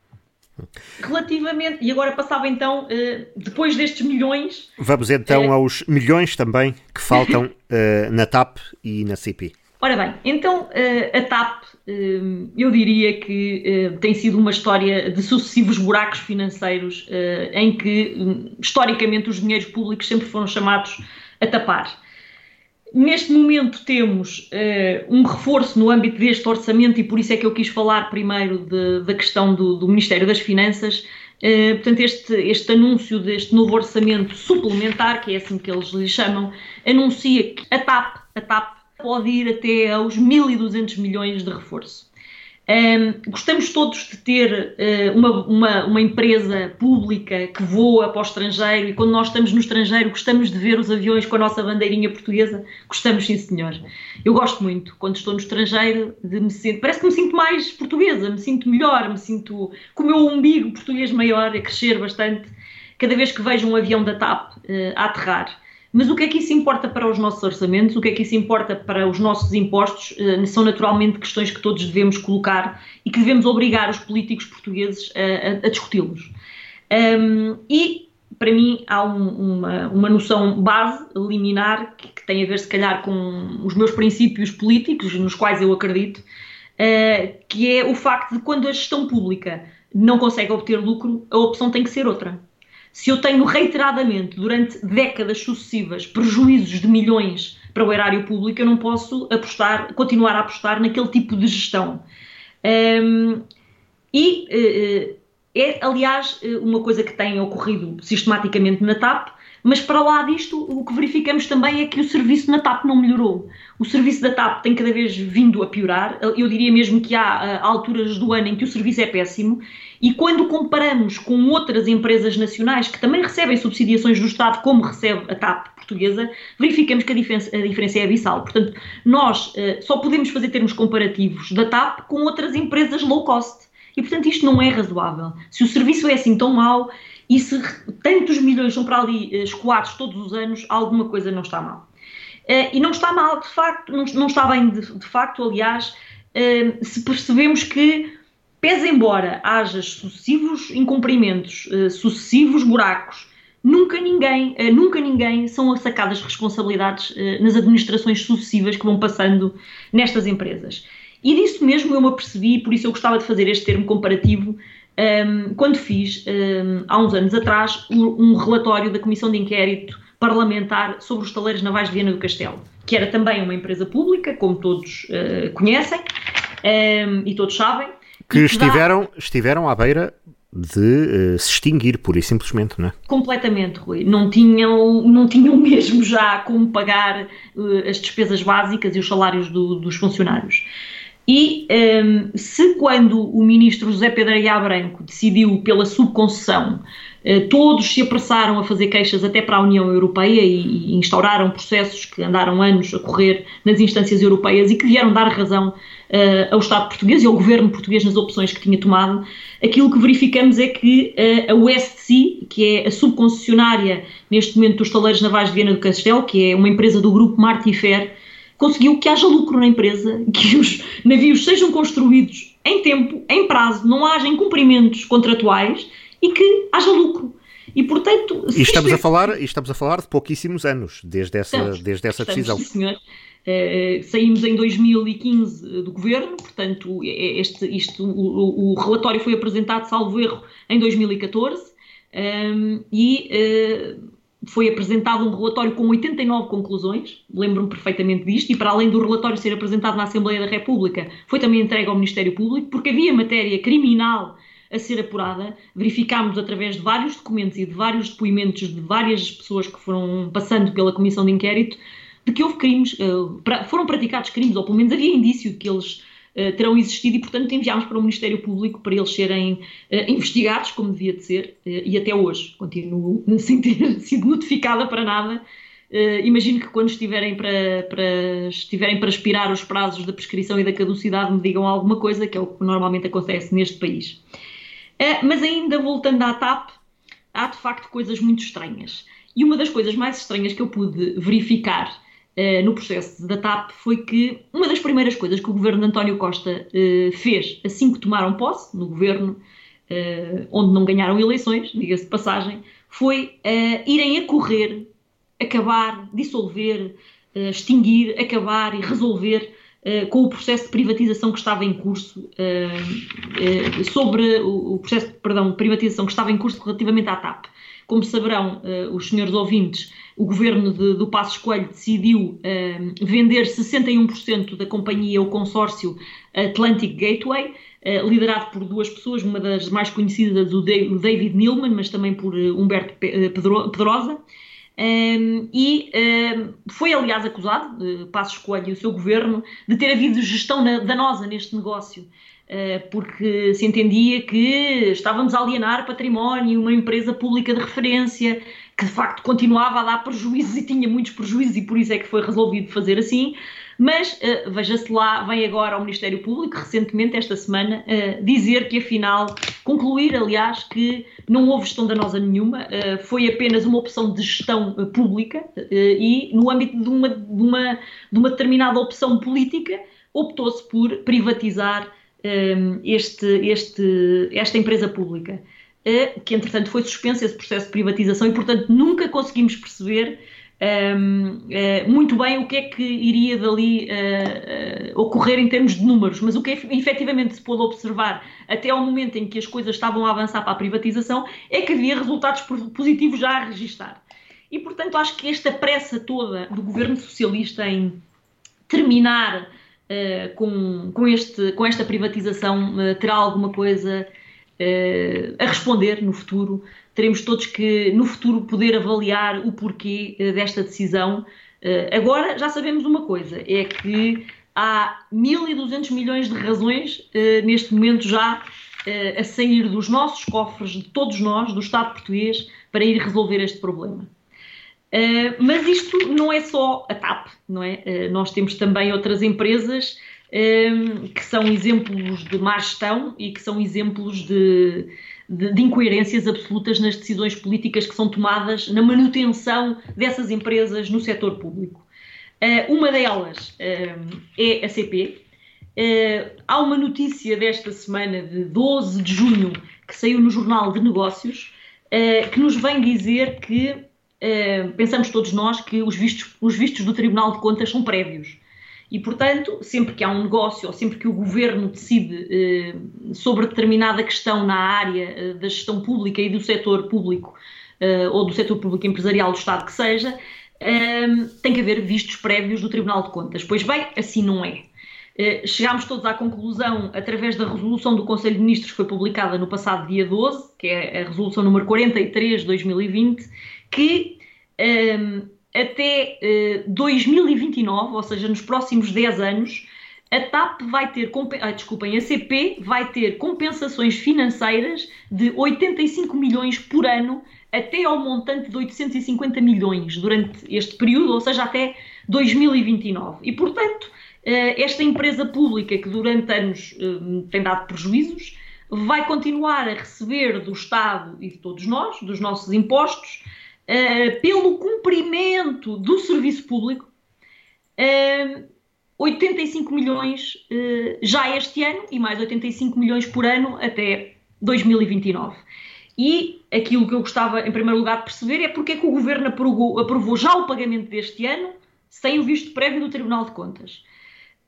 Relativamente, e agora passava então, depois destes milhões. Vamos então aos milhões também que faltam na TAP e na CP. Ora bem, então a TAP, eu diria que tem sido uma história de sucessivos buracos financeiros em que, hum, historicamente, os dinheiros públicos sempre foram chamados a tapar. Neste momento temos uh, um reforço no âmbito deste orçamento e por isso é que eu quis falar primeiro de, da questão do, do, Ministério das Finanças. Uh, portanto, este, este anúncio deste novo orçamento suplementar, que é assim que eles lhe chamam, anuncia que a TAP, a TAP pode ir até aos 1.200 milhões de reforço. Um, gostamos todos de ter uh, uma, uma, uma, empresa pública que voa para o estrangeiro e quando nós estamos no estrangeiro gostamos de ver os aviões com a nossa bandeirinha portuguesa. Gostamos, sim, senhor. Eu gosto muito, quando estou no estrangeiro, de me sentir. Parece que me sinto mais portuguesa, me sinto melhor, me sinto com o meu umbigo português maior a crescer bastante cada vez que vejo um avião da TAP uh, a aterrar. Mas o que é que isso importa para os nossos orçamentos? O que é que isso importa para os nossos impostos? Uh, são naturalmente questões que todos devemos colocar e que devemos obrigar os políticos portugueses a, a, a discuti-los. Um, e, para mim, há um, uma, uma noção base, liminar, que, que, tem a ver, se calhar, com os meus princípios políticos, nos quais eu acredito, uh, que é o facto de quando a gestão pública não consegue obter lucro, a opção tem que ser outra se eu tenho reiteradamente, durante décadas sucessivas, prejuízos de milhões para o erário público, eu não posso apostar, continuar a apostar naquele tipo de gestão. Um, e uh, é, aliás, eh, uma coisa que tem ocorrido sistematicamente na TAP, mas para lá disto, o que verificamos também é que o serviço na TAP não melhorou. O serviço da TAP tem cada vez vindo a piorar. Eu diria mesmo que há uh, alturas do ano em que o serviço é péssimo. E quando comparamos com outras empresas nacionais que também recebem subsidiações do Estado, como recebe a TAP portuguesa, verificamos que a diferença, a diferença é abissal. Portanto, nós uh, só podemos fazer termos comparativos da TAP com outras empresas low cost. E, portanto, isto não é razoável. Se o serviço é assim tão mau e se tantos milhões são para ali uh, escoados todos os anos, alguma coisa não está mal. Uh, e não está mal, de facto, não, está bem de, de facto, aliás, uh, se percebemos que, pese embora haja sucessivos incumprimentos, sucessivos buracos, nunca ninguém, nunca ninguém são sacadas responsabilidades nas administrações sucessivas que vão passando nestas empresas. E disso mesmo eu me apercebi, por isso eu gostava de fazer este termo comparativo, um, quando fiz, um, há uns anos atrás, um relatório da Comissão de Inquérito Parlamentar sobre os taleiros navais de Viana do Castelo, que era também uma empresa pública, como todos uh, conhecem e todos sabem. Que estiveram, dá... estiveram à beira de uh, se extinguir, pura e simplesmente, não é? Completamente, Rui. Não tinham, não tinham mesmo já como pagar uh, as despesas básicas e os salários do, dos funcionários. E um, se quando o ministro José Aguiar Branco decidiu pela subconcessão, uh, todos se apressaram a fazer queixas até para a União Europeia e, e, instauraram processos que andaram anos a correr nas instâncias europeias e que vieram dar razão uh, ao Estado português e ao governo português nas opções que tinha tomado, aquilo que verificamos é que uh, a USC, que é a subconcessionária neste momento dos taleiros navais de Viena do Castelo, que é uma empresa do grupo Martifer, conseguiu que haja lucro na empresa, que os navios sejam construídos em tempo, em prazo, não haja incumprimentos contratuais e que haja lucro. E portanto. E estamos, a falar, e estamos a falar de pouquíssimos anos, desde essa, estamos, desde essa estamos, decisão. Sim, senhor. Uh, saímos em 2015 do governo, portanto, este, isto, o, o, relatório foi apresentado, salvo erro, em 2014, um, e uh, foi apresentado um relatório com 89 conclusões, lembro-me perfeitamente disto, e para além do relatório ser apresentado na Assembleia da República, foi também entregue ao Ministério Público, porque havia matéria criminal a ser apurada. Verificámos através de vários documentos e de vários depoimentos de várias pessoas que foram passando pela Comissão de Inquérito, de que houve crimes, eh, foram praticados crimes, ou pelo menos havia indício de que eles terão existido e, portanto, enviámos para o Ministério Público para eles serem uh, investigados, como devia de ser, uh, e até hoje continuo sem ter sido notificada para nada. imagino que quando estiverem para, para, estiverem para expirar os prazos da prescrição e da caducidade me digam alguma coisa, que é o que normalmente acontece neste país. mas ainda voltando à TAP, há de facto coisas muito estranhas. E uma das coisas mais estranhas que eu pude verificar uh, no processo da TAP foi que uma das primeiras coisas que o governo de António Costa uh, fez assim que tomaram posse no governo, uh, onde não ganharam eleições, diga-se de passagem, foi irem a correr, acabar, dissolver, extinguir, acabar e resolver com o processo de privatização que estava em curso, sobre o, processo perdão, de privatização que estava em curso relativamente à TAP. Como saberão uh, os senhores ouvintes, o governo de, do Passos Coelho decidiu uh, vender 61% da companhia ao consórcio Atlantic Gateway, uh, liderado por duas pessoas, uma das mais conhecidas, o, David Neilman, mas também por Humberto Pedrosa. Um, e um, foi, aliás, acusado, uh, Passos Coelho e o seu governo, de ter havido gestão na, danosa neste negócio. Eh, porque se entendia que estávamos a alienar património, uma empresa pública de referência, que de facto continuava a dar prejuízos e tinha muitos prejuízos e por isso é que foi resolvido fazer assim. Mas uh, veja-se lá, vem agora ao Ministério Público, recentemente, esta semana, uh, dizer que afinal, concluir, aliás, que não houve gestão danosa nenhuma, foi apenas uma opção de gestão pública e, no âmbito de uma, de, uma, de uma determinada opção política, optou-se por privatizar este, este, esta empresa pública, eh, que entretanto foi suspenso esse processo de privatização e, portanto, nunca conseguimos perceber uh, eh, muito bem o que é que iria dali uh, ocorrer em termos de números, mas o que efetivamente se pôde observar até ao momento em que as coisas estavam a avançar para a privatização é que havia resultados positivos já a registar. E, portanto, acho que esta pressa toda do governo socialista em terminar uh, com, com, este, com esta privatização uh, terá alguma coisa uh, a responder no futuro. Teremos todos que, no futuro, poder avaliar o porquê desta decisão. agora já sabemos uma coisa: é que há 1.200 milhões de razões neste momento já a sair dos nossos cofres, de todos nós, do Estado português, para ir resolver este problema. Uh, mas isto não é só a TAP, não é? Uh, nós temos também outras empresas uh, que são exemplos de má gestão e que são exemplos de, de, de, incoerências absolutas nas decisões políticas que são tomadas na manutenção dessas empresas no setor público. uma delas é a CP. há uma notícia desta semana, de 12 de junho, que saiu no Jornal de Negócios, que nos vem dizer que eh, pensamos todos nós que os vistos, os vistos do Tribunal de Contas são prévios. E, portanto, sempre que há um negócio ou sempre que o governo decide eh, sobre determinada questão na área eh, da gestão pública e do setor público eh, ou do setor público empresarial do Estado que seja, eh, tem que haver vistos prévios do Tribunal de Contas. Pois bem, assim não é. Eh, chegámos todos à conclusão, através da resolução do Conselho de Ministros que foi publicada no passado dia 12, que é a resolução número 43 de 2020, que um, até uh, eh, 2029, ou seja, nos próximos 10 anos, a TAP vai ter, ah, desculpem, a CP vai ter compensações financeiras de 85 milhões por ano até ao montante de 850 milhões durante este período, ou seja, até 2029. E, portanto, eh, esta empresa pública que durante anos eh, tem dado prejuízos vai continuar a receber do Estado e de todos nós, dos nossos impostos, eh, pelo cumprimento do serviço público, 85 milhões já este ano e mais 85 milhões por ano até 2029. E aquilo que eu gostava, em primeiro lugar, de perceber é porque é que o Governo aprovou, aprovou já o pagamento deste ano sem o visto prévio do Tribunal de Contas.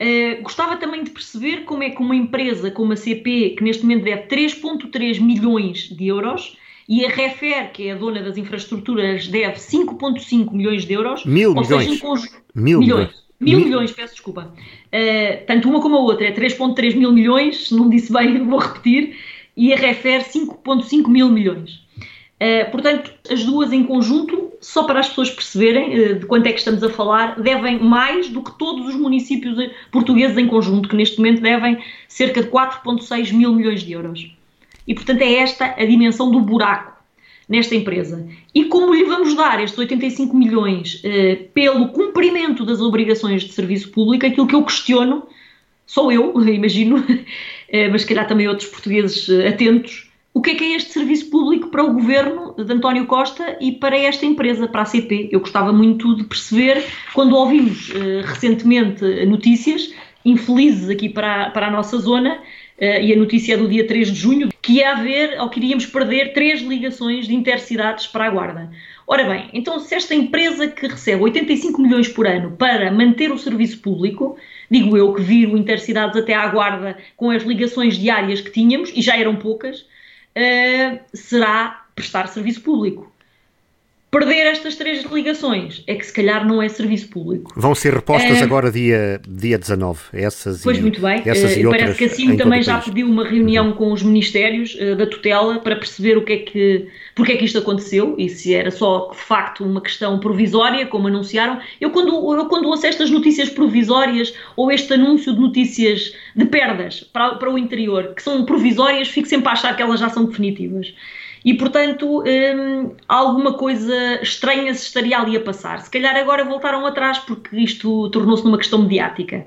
Uh, gostava também de perceber como é que uma empresa como a CP, que neste momento deve 3,3 milhões de euros, e a Refer, que é a dona das infraestruturas, deve 5,5 milhões de euros. Mil milhões. Seja, Mil milhões. Mil, mil milhões, peço desculpa. Uh, tanto uma como a outra é 3,3 mil milhões, se não disse bem, vou repetir, e a Refer 5,5 mil milhões. Uh, portanto, as duas em conjunto, só para as pessoas perceberem uh, de quanto é que estamos a falar, devem mais do que todos os municípios portugueses em conjunto, que neste momento devem cerca de 4,6 mil milhões de euros. E, portanto, é esta a dimensão do buraco nesta empresa. E como lhe vamos dar estes 85 milhões uh, pelo cumprimento das obrigações de serviço público, aquilo que eu questiono, sou eu, imagino, mas se calhar também outros portugueses atentos, o que é que é este serviço público para o governo de António Costa e para esta empresa, para a CP? Eu gostava muito de perceber, quando ouvimos uh, recentemente notícias infelizes aqui para, a, para a nossa zona, e a notícia é do dia 3 de junho, que ia haver, ou que iríamos perder, três ligações de intercidades para a Guarda. Ora bem, então se esta empresa que recebe 85 milhões por ano para manter o serviço público, digo eu que viro intercidades até à Guarda com as ligações diárias que tínhamos, e já eram poucas, uh, será prestar serviço público. Perder estas três ligações é que se calhar não é serviço público. Vão ser repostas uh, agora dia, dia 19, essas pois e, muito bem. Essas uh, e parece que assim também já pediu uma reunião uhum. com os ministérios uh, da tutela para perceber o que é que, porque é que isto aconteceu e se era só de facto uma questão provisória, como anunciaram. Eu quando, eu quando ouço estas notícias provisórias ou este anúncio de notícias de perdas para, para o interior, que são provisórias, fico sempre a achar que elas já são definitivas e, portanto, hum, alguma coisa estranha se estaria ali a passar. Se calhar agora voltaram atrás porque isto tornou-se numa questão mediática.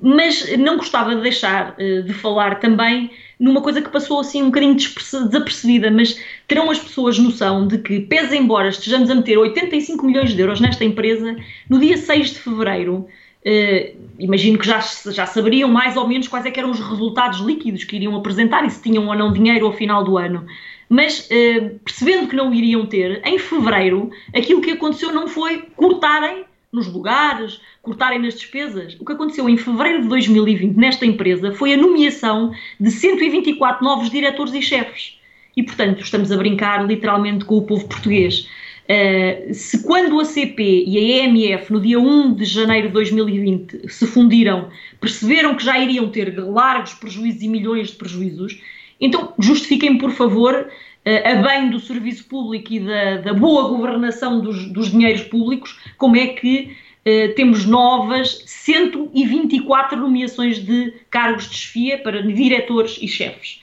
Mas não gostava de deixar uh, de falar também numa coisa que passou assim um bocadinho desapercebida, mas terão as pessoas noção de que, pese embora estejamos a meter 85 milhões de euros nesta empresa, no dia 6 de fevereiro, Uh, imagino que já, já saberiam mais ou menos quais é eram os resultados líquidos que iriam apresentar e se tinham ou não dinheiro ao final do ano. Mas uh, percebendo que não iriam ter, em fevereiro, aquilo que aconteceu não foi cortarem nos lugares, cortarem nas despesas. O que aconteceu em fevereiro de 2020 nesta empresa foi a nomeação de 124 novos diretores e chefes. E, portanto, estamos a brincar literalmente com o povo português. Uh, se quando a CP e a EMF, no dia 1 de janeiro de 2020, se fundiram, perceberam que já iriam ter largos prejuízos e milhões de prejuízos, então, justifiquem, por favor, eh, a bem do serviço público e da, da boa governação dos, dos, dinheiros públicos, como é que uh, temos novas 124 nomeações de cargos de chefia para diretores e chefes.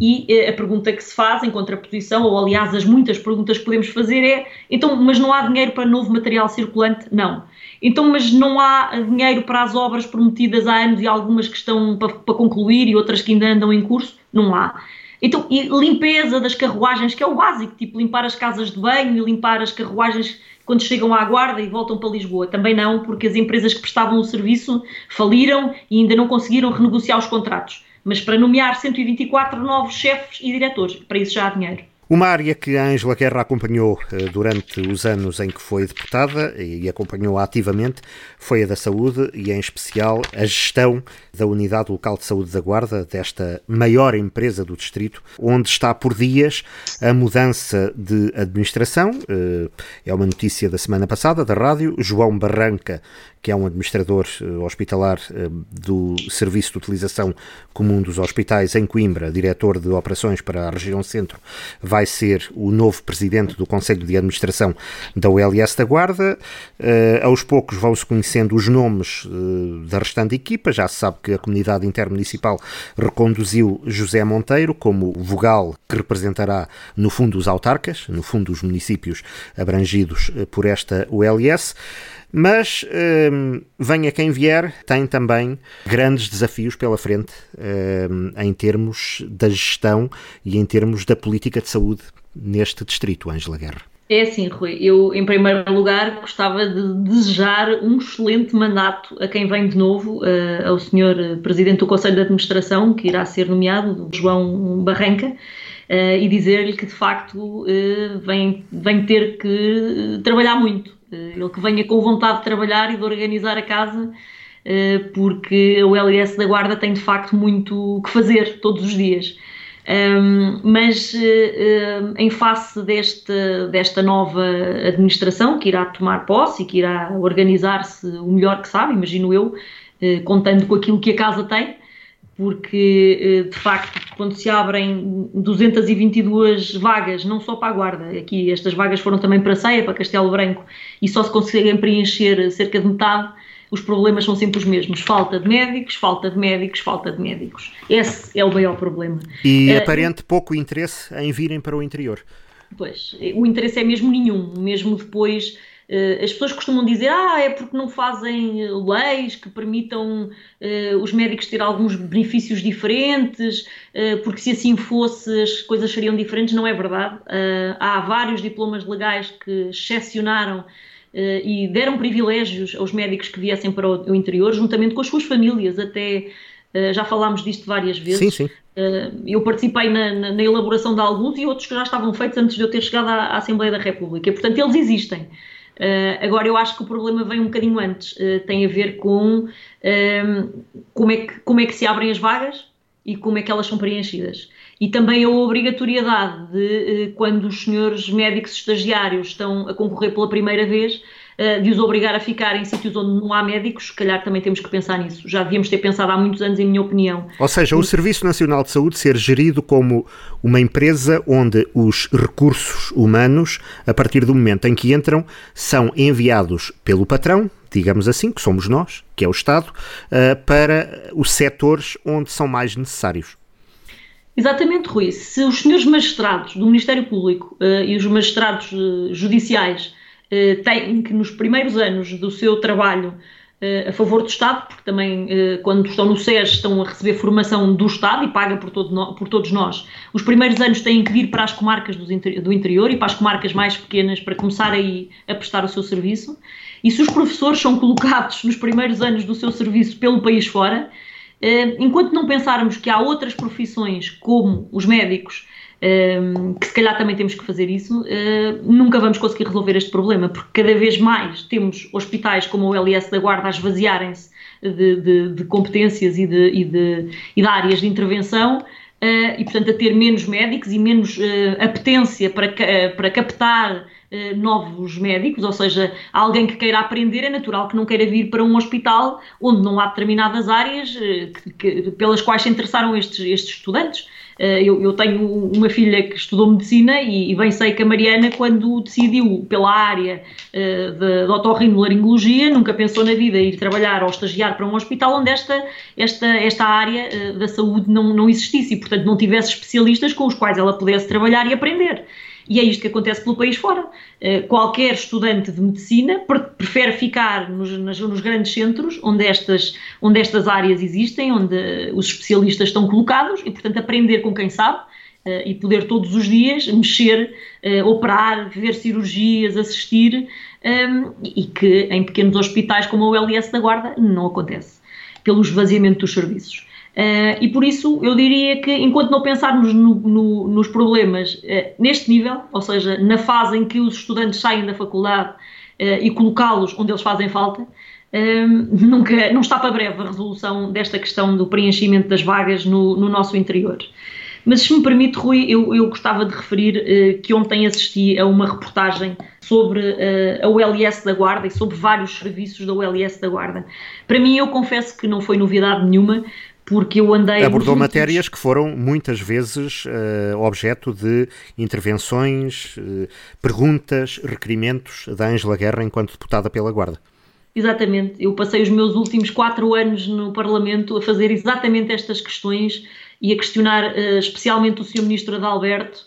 E uh, a pergunta que se faz em contraposição, ou aliás as muitas perguntas que podemos fazer é, então, mas não há dinheiro para novo material circulante? Não. Então, mas não há dinheiro para as obras prometidas há anos e algumas que estão para, para concluir e outras que ainda andam em curso? Não há. Então, e limpeza das carruagens, que é o básico, tipo limpar as casas de banho e limpar as carruagens quando chegam à guarda e voltam para Lisboa. Também não, porque as empresas que prestavam o serviço faliram e ainda não conseguiram renegociar os contratos. Mas para nomear 124 novos chefes e diretores, para isso já há dinheiro. Uma área que a Ângela Guerra acompanhou eh, durante os anos em que foi deputada e acompanhou ativamente foi a da saúde e, em especial, a gestão da Unidade Local de Saúde da Guarda, desta maior empresa do distrito, onde está por dias a mudança de administração. Eh, é uma notícia da semana passada da rádio. João Barranca, que é um administrador eh, hospitalar do Serviço de Utilização Comum dos Hospitais em Coimbra, diretor de operações para a região centro, vai ser o novo presidente do Conselho de Administração da ULS da Guarda. Uh, aos poucos vão-se conhecendo os nomes da restante equipa. Já se sabe que a comunidade intermunicipal reconduziu José Monteiro como vogal que representará, no fundo, os autarcas, no fundo, os municípios abrangidos por esta ULS. Mas um, venha quem vier, tem também grandes desafios pela frente um, em termos da gestão e em termos da política de saúde neste distrito, Ângela Guerra. É assim, Rui, eu em primeiro lugar gostava de desejar um excelente mandato a quem vem de novo, uh, ao senhor Presidente do Conselho de Administração, que irá ser nomeado, João Barranca, e dizer-lhe que de facto uh, vem, vem ter que trabalhar muito eh, ele que venha com vontade de trabalhar e de organizar a casa, eh, porque o LS da Guarda tem de facto muito que fazer todos os dias. mas eh, em face deste, desta nova administração que irá tomar posse e que irá organizar-se o melhor que sabe, imagino eu, contando com aquilo que a casa tem, porque eh, de facto, quando se abrem 222 vagas, não só para a Guarda, aqui estas vagas foram também para a Ceia, para Castelo Branco, e só se conseguem preencher cerca de metade, os problemas são sempre os mesmos: falta de médicos, falta de médicos, falta de médicos. Esse é o maior problema. E uh, aparente pouco interesse em virem para o interior. Pois, o interesse é mesmo nenhum, mesmo depois as pessoas costumam dizer, ah, é porque não fazem eh, leis que permitam uh, os médicos ter alguns benefícios diferentes, porque se assim fosse as coisas seriam diferentes. Não é verdade. há vários diplomas legais que excepcionaram e deram privilégios aos médicos que viessem para o, o interior, juntamente com as suas famílias, até já falámos disto várias vezes. Sim, sim. eu participei na, na, na, elaboração de alguns e outros que já estavam feitos antes de eu ter chegado à, à Assembleia da República. Portanto, eles existem. Uh, agora, eu acho que o problema vem um bocadinho antes, uh, tem a ver com uh, como, é que, como é que se abrem as vagas e como é que elas são preenchidas. E também a obrigatoriedade de, quando os senhores médicos estagiários estão a concorrer pela primeira vez, eh, de os obrigar a ficar em sítios onde não há médicos, se calhar também temos que pensar nisso. Já devíamos ter pensado há muitos anos, em minha opinião. Ou seja, o Serviço Nacional de Saúde ser gerido como uma empresa onde os recursos humanos, a partir do momento em que entram, são enviados pelo patrão, digamos assim, que somos nós, que é o Estado, eh, para os setores onde são mais necessários. Exatamente, Rui. Se os senhores magistrados do Ministério Público uh, e os magistrados judiciais eh, têm que nos primeiros anos do seu trabalho uh, a favor do Estado, porque também uh, quando estão no SES estão a receber formação do Estado e paga por, todo por todos nós. Os primeiros anos têm que vir para as comarcas do interior e para as comarcas mais pequenas para começar aí a prestar o seu serviço. E se os professores são colocados nos primeiros anos do seu serviço pelo país fora, enquanto não pensarmos que há outras profissões como os médicos que se calhar também temos que fazer isso, uh, nunca vamos conseguir resolver este problema, porque cada vez mais temos hospitais como o LS da Guarda a esvaziarem-se de, de, de, competências e de, e, de, e de áreas de intervenção. Uh, e, portanto, a ter menos médicos e menos uh, apetência para, para captar uh, novos médicos, ou seja, alguém que queira aprender, é natural que não queira vir para um hospital onde não há determinadas áreas que, que, pelas quais se interessaram estes, estes estudantes. Eh, eu, eu, tenho uma filha que estudou medicina e, e, bem sei que a Mariana, quando decidiu pela área uh, de, de otorrinolaringologia, nunca pensou na vida ir trabalhar ou estagiar para um hospital onde esta, esta, esta área uh, da saúde não, não existisse e, portanto, não tivesse especialistas com os quais ela pudesse trabalhar e aprender. E é isto que acontece pelo país fora. Uh, qualquer estudante de medicina prefere ficar nos, nos, grandes centros, onde estas, onde estas áreas existem, onde os especialistas estão colocados, e, portanto, aprender com quem sabe. Uh, e poder todos os dias mexer, uh, operar, ver cirurgias, assistir, ehm, e que em pequenos hospitais como o LS da Guarda não acontece, pelo esvaziamento dos serviços. Uh, e por isso eu diria que enquanto não pensarmos no, no, nos problemas uh, neste nível, ou seja, na fase em que os estudantes saem da faculdade uh, e colocá-los onde eles fazem falta, nunca, não está para breve a resolução desta questão do preenchimento das vagas no, no nosso interior. Mas se me permite, Rui, eu, eu gostava de referir que ontem assisti a uma reportagem sobre a ULS da Guarda e sobre vários serviços da ULS da Guarda. Para mim, eu confesso que não foi novidade nenhuma, porque eu andei. Abordou matérias que foram muitas vezes uh, objeto de intervenções, uh, perguntas, requerimentos da Ângela Guerra enquanto deputada pela Guarda. Exatamente, eu passei os meus últimos quatro anos no Parlamento a fazer exatamente estas questões e a questionar uh, especialmente o Sr. Ministro Adalberto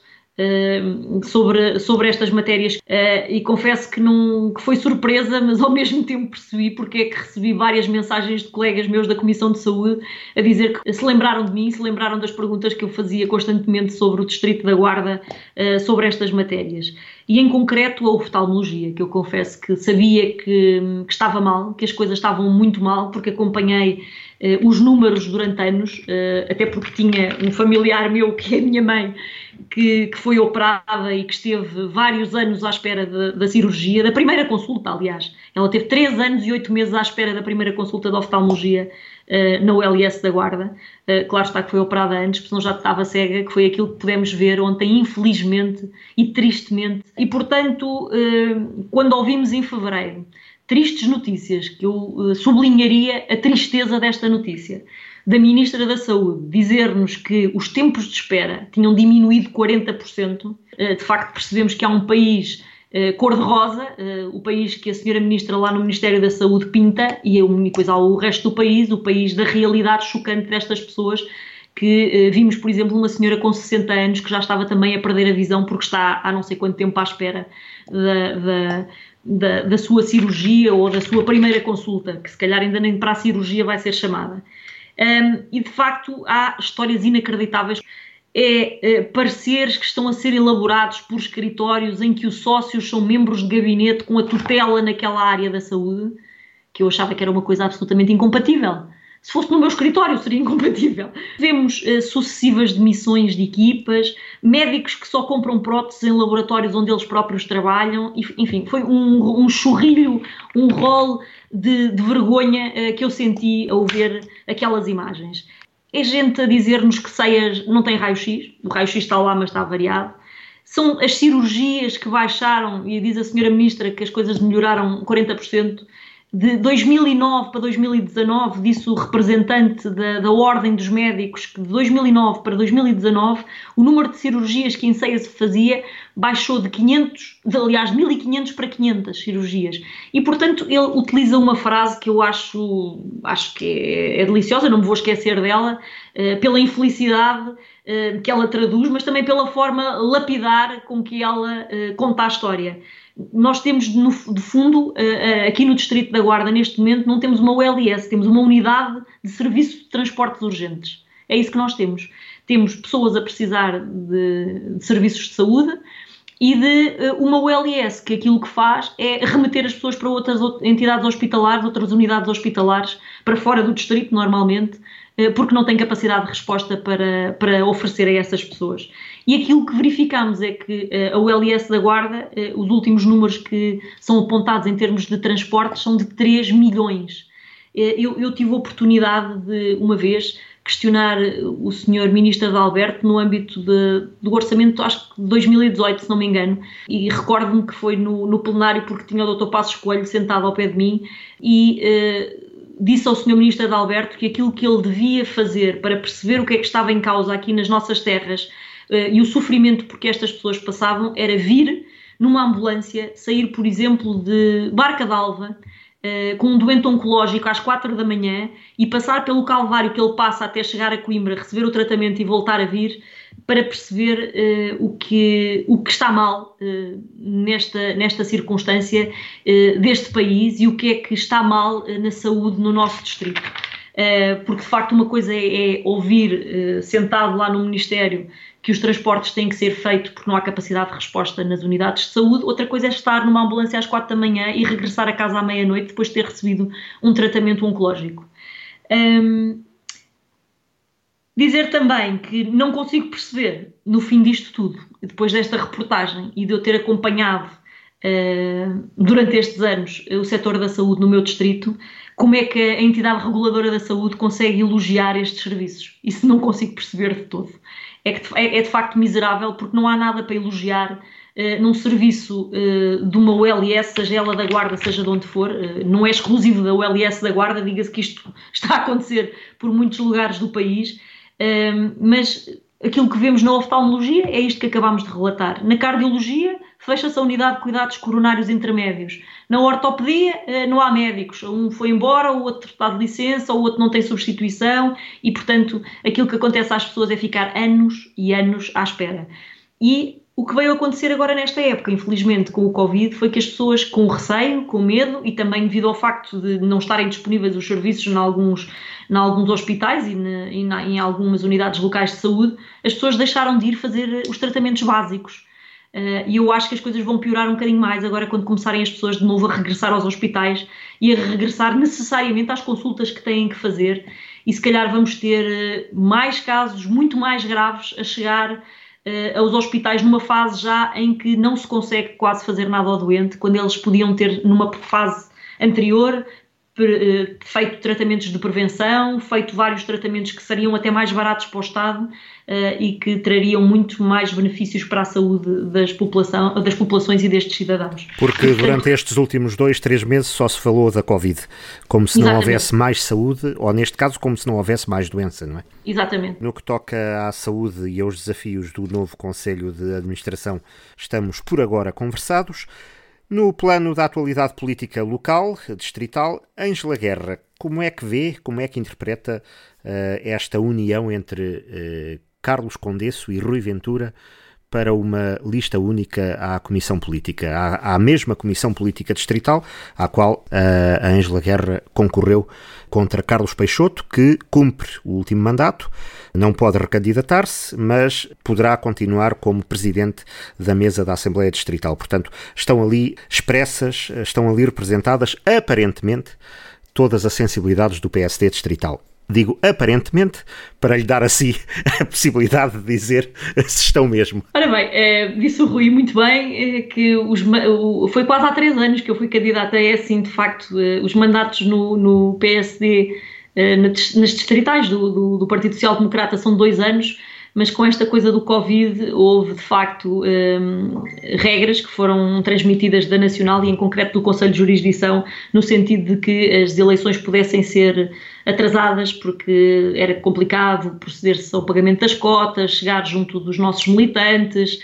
sobre, sobre estas matérias uh, e confesso que, não, que foi surpresa, mas ao mesmo tempo percebi porque é que recebi várias mensagens de colegas meus da Comissão de Saúde a dizer que se lembraram de mim, se lembraram das perguntas que eu fazia constantemente sobre o Distrito da Guarda, uh, sobre estas matérias. E em concreto a oftalmologia, que eu confesso que sabia que, que estava mal, que as coisas estavam muito mal, porque acompanhei os números durante anos, até porque tinha um familiar meu, que é a minha mãe, que, que, foi operada e que esteve vários anos à espera de, da cirurgia, da primeira consulta, aliás. Ela teve 3 anos e 8 meses à espera da primeira consulta de oftalmologia uh, na ULS da Guarda. Uh, claro está que foi operada antes, porque senão já estava cega, que foi aquilo que pudemos ver ontem, infelizmente e tristemente. E, portanto, uh, quando ouvimos em fevereiro tristes notícias, que eu sublinharia a tristeza desta notícia da Ministra da Saúde dizer-nos que os tempos de espera tinham diminuído 40%, eh, de facto percebemos que há um país eh, cor-de-rosa, eh, o país que a senhora Ministra lá no Ministério da Saúde pinta, e depois há o resto do país, o país da realidade chocante destas pessoas, que vimos, por exemplo, uma senhora com 60 anos que já estava também a perder a visão porque está há não sei quanto tempo à espera da, da da, da, sua cirurgia ou da sua primeira consulta, que se calhar ainda nem para a cirurgia vai ser chamada. Um, e de facto há histórias inacreditáveis. É, é pareceres que estão a ser elaborados por escritórios em que os sócios são membros de gabinete com a tutela naquela área da saúde, que eu achava que era uma coisa absolutamente incompatível. Se fosse no meu escritório, seria incompatível. Vemos uh, sucessivas demissões de equipas, médicos que só compram próteses em laboratórios onde eles próprios trabalham, enfim, foi um, um churrilho, um rol de, de vergonha uh, que eu senti ao ver aquelas imagens. É gente a dizer-nos que ceias não tem raio-x, o raio-x está lá, mas está variado. São as cirurgias que baixaram, e diz a senhora ministra que as coisas melhoraram 40% de 2009 para 2019, disse o representante da, da Ordem dos Médicos, que de 2009 para 2019 o número de cirurgias que em ceia se fazia baixou de 500, de, aliás, 1500 para 500 cirurgias. E, portanto, ele utiliza uma frase que eu acho, acho que é, é deliciosa, não me vou esquecer dela, uh, pela infelicidade uh, que ela traduz, mas também pela forma lapidar com que ela uh, conta a história nós temos, no, de fundo, eh, eh, aqui no Distrito da Guarda, neste momento, não temos uma ULS, temos uma unidade de serviço de transportes urgentes. É isso que nós temos. Temos pessoas a precisar de, de serviços de saúde e de eh, uma ULS, que aquilo que faz é remeter as pessoas para outras entidades hospitalares, outras unidades hospitalares, para fora do distrito, normalmente, porque não tem capacidade de resposta para, para oferecer a essas pessoas. E aquilo que verificamos é que uh, a ULS da Guarda, uh, os últimos números que são apontados em termos de transportes são de 3 milhões. Eu, eu, tive a oportunidade de, uma vez, questionar o senhor Ministro de Alberto no âmbito de, do orçamento, acho que de 2018, se não me engano, e recordo-me que foi no, no, plenário porque tinha o Dr. Passos Coelho sentado ao pé de mim e disse ao Sr. Ministro de Alberto que aquilo que ele devia fazer para perceber o que é que estava em causa aqui nas nossas terras uh, e o sofrimento porque estas pessoas passavam era vir numa ambulância, sair, por exemplo, de Barca d'Alva, uh, com um doente oncológico às quatro da manhã e passar pelo calvário que ele passa até chegar a Coimbra, receber o tratamento e voltar a vir, para perceber uh, o, que, o que está mal uh, nesta, nesta circunstância uh, deste país e o que é que está mal na saúde no nosso distrito. porque de facto uma coisa é, é ouvir sentado lá no Ministério que os transportes têm que ser feitos porque não há capacidade de resposta nas unidades de saúde. Outra coisa é estar numa ambulância às quatro da manhã e regressar a casa à meia-noite depois de ter recebido um tratamento oncológico. Um, Dizer também que não consigo perceber, no fim disto tudo, depois desta reportagem e de eu ter acompanhado uh, durante estes anos o setor da saúde no meu distrito, como é que a entidade reguladora da saúde consegue elogiar estes serviços. Isso não consigo perceber de todo. É, que, é, é de facto miserável porque não há nada para elogiar uh, num serviço uh, de uma OLS, seja ela da Guarda, seja de onde for, uh, não é exclusivo da OLS da Guarda, diga-se que isto está a acontecer por muitos lugares do país mas aquilo que vemos na oftalmologia é isto que acabámos de relatar. Na cardiologia, fecha-se a unidade de cuidados coronários intermédios. Na ortopedia, eh, não há médicos. Um foi embora, o outro está de licença, o outro não tem substituição e, portanto, aquilo que acontece às pessoas é ficar anos e anos à espera. E o que veio acontecer agora nesta época, infelizmente, com o Covid, foi que as pessoas, com receio, com medo e também devido ao facto de não estarem disponíveis os serviços em alguns, em alguns hospitais e, na, e na, em algumas unidades locais de saúde, as pessoas deixaram de ir fazer os tratamentos básicos. Uh, e eu acho que as coisas vão piorar um bocadinho mais agora quando começarem as pessoas de novo a regressar aos hospitais e a regressar necessariamente às consultas que têm que fazer. E se calhar vamos ter uh, mais casos muito mais graves a chegar uh, aos hospitais numa fase já em que não se consegue quase fazer nada ao doente, quando eles podiam ter, numa fase anterior, feito tratamentos de prevenção, feito vários tratamentos que seriam até mais baratos para o Estado uh, e que trariam muito mais benefícios para a saúde das, população, das populações e destes cidadãos. Porque durante estes últimos dois, três meses só se falou da Covid, como se Exatamente. não houvesse mais saúde, ou neste caso, como se não houvesse mais doença, não é? Exatamente. No que toca à saúde e aos desafios do novo Conselho de Administração, estamos por agora conversados. No plano da atualidade política local, distrital, Ângela Guerra, como é que vê, como é que interpreta uh, esta união entre uh, Carlos Condesso e Rui Ventura para uma lista única à Comissão Política, à, à mesma Comissão Política Distrital, à qual a Ângela Guerra concorreu contra Carlos Peixoto, que cumpre o último mandato, não pode recandidatar-se, mas poderá continuar como presidente da mesa da Assembleia Distrital. Portanto, estão ali expressas, estão ali representadas, aparentemente, todas as sensibilidades do PSD Distrital. Digo aparentemente, para lhe dar assim a possibilidade de dizer se estão mesmo. Ora bem, é, disse o Rui muito bem é, que os, o, foi quase há três anos que eu fui candidata é assim, de facto, é, os mandatos no, no PSD nas distritais do, do, do Partido Social Democrata são dois anos mas com esta coisa do Covid houve de facto um, regras que foram transmitidas da Nacional e em concreto do Conselho de Jurisdição no sentido de que as eleições pudessem ser atrasadas porque era complicado proceder-se ao pagamento das cotas, chegar junto dos nossos militantes,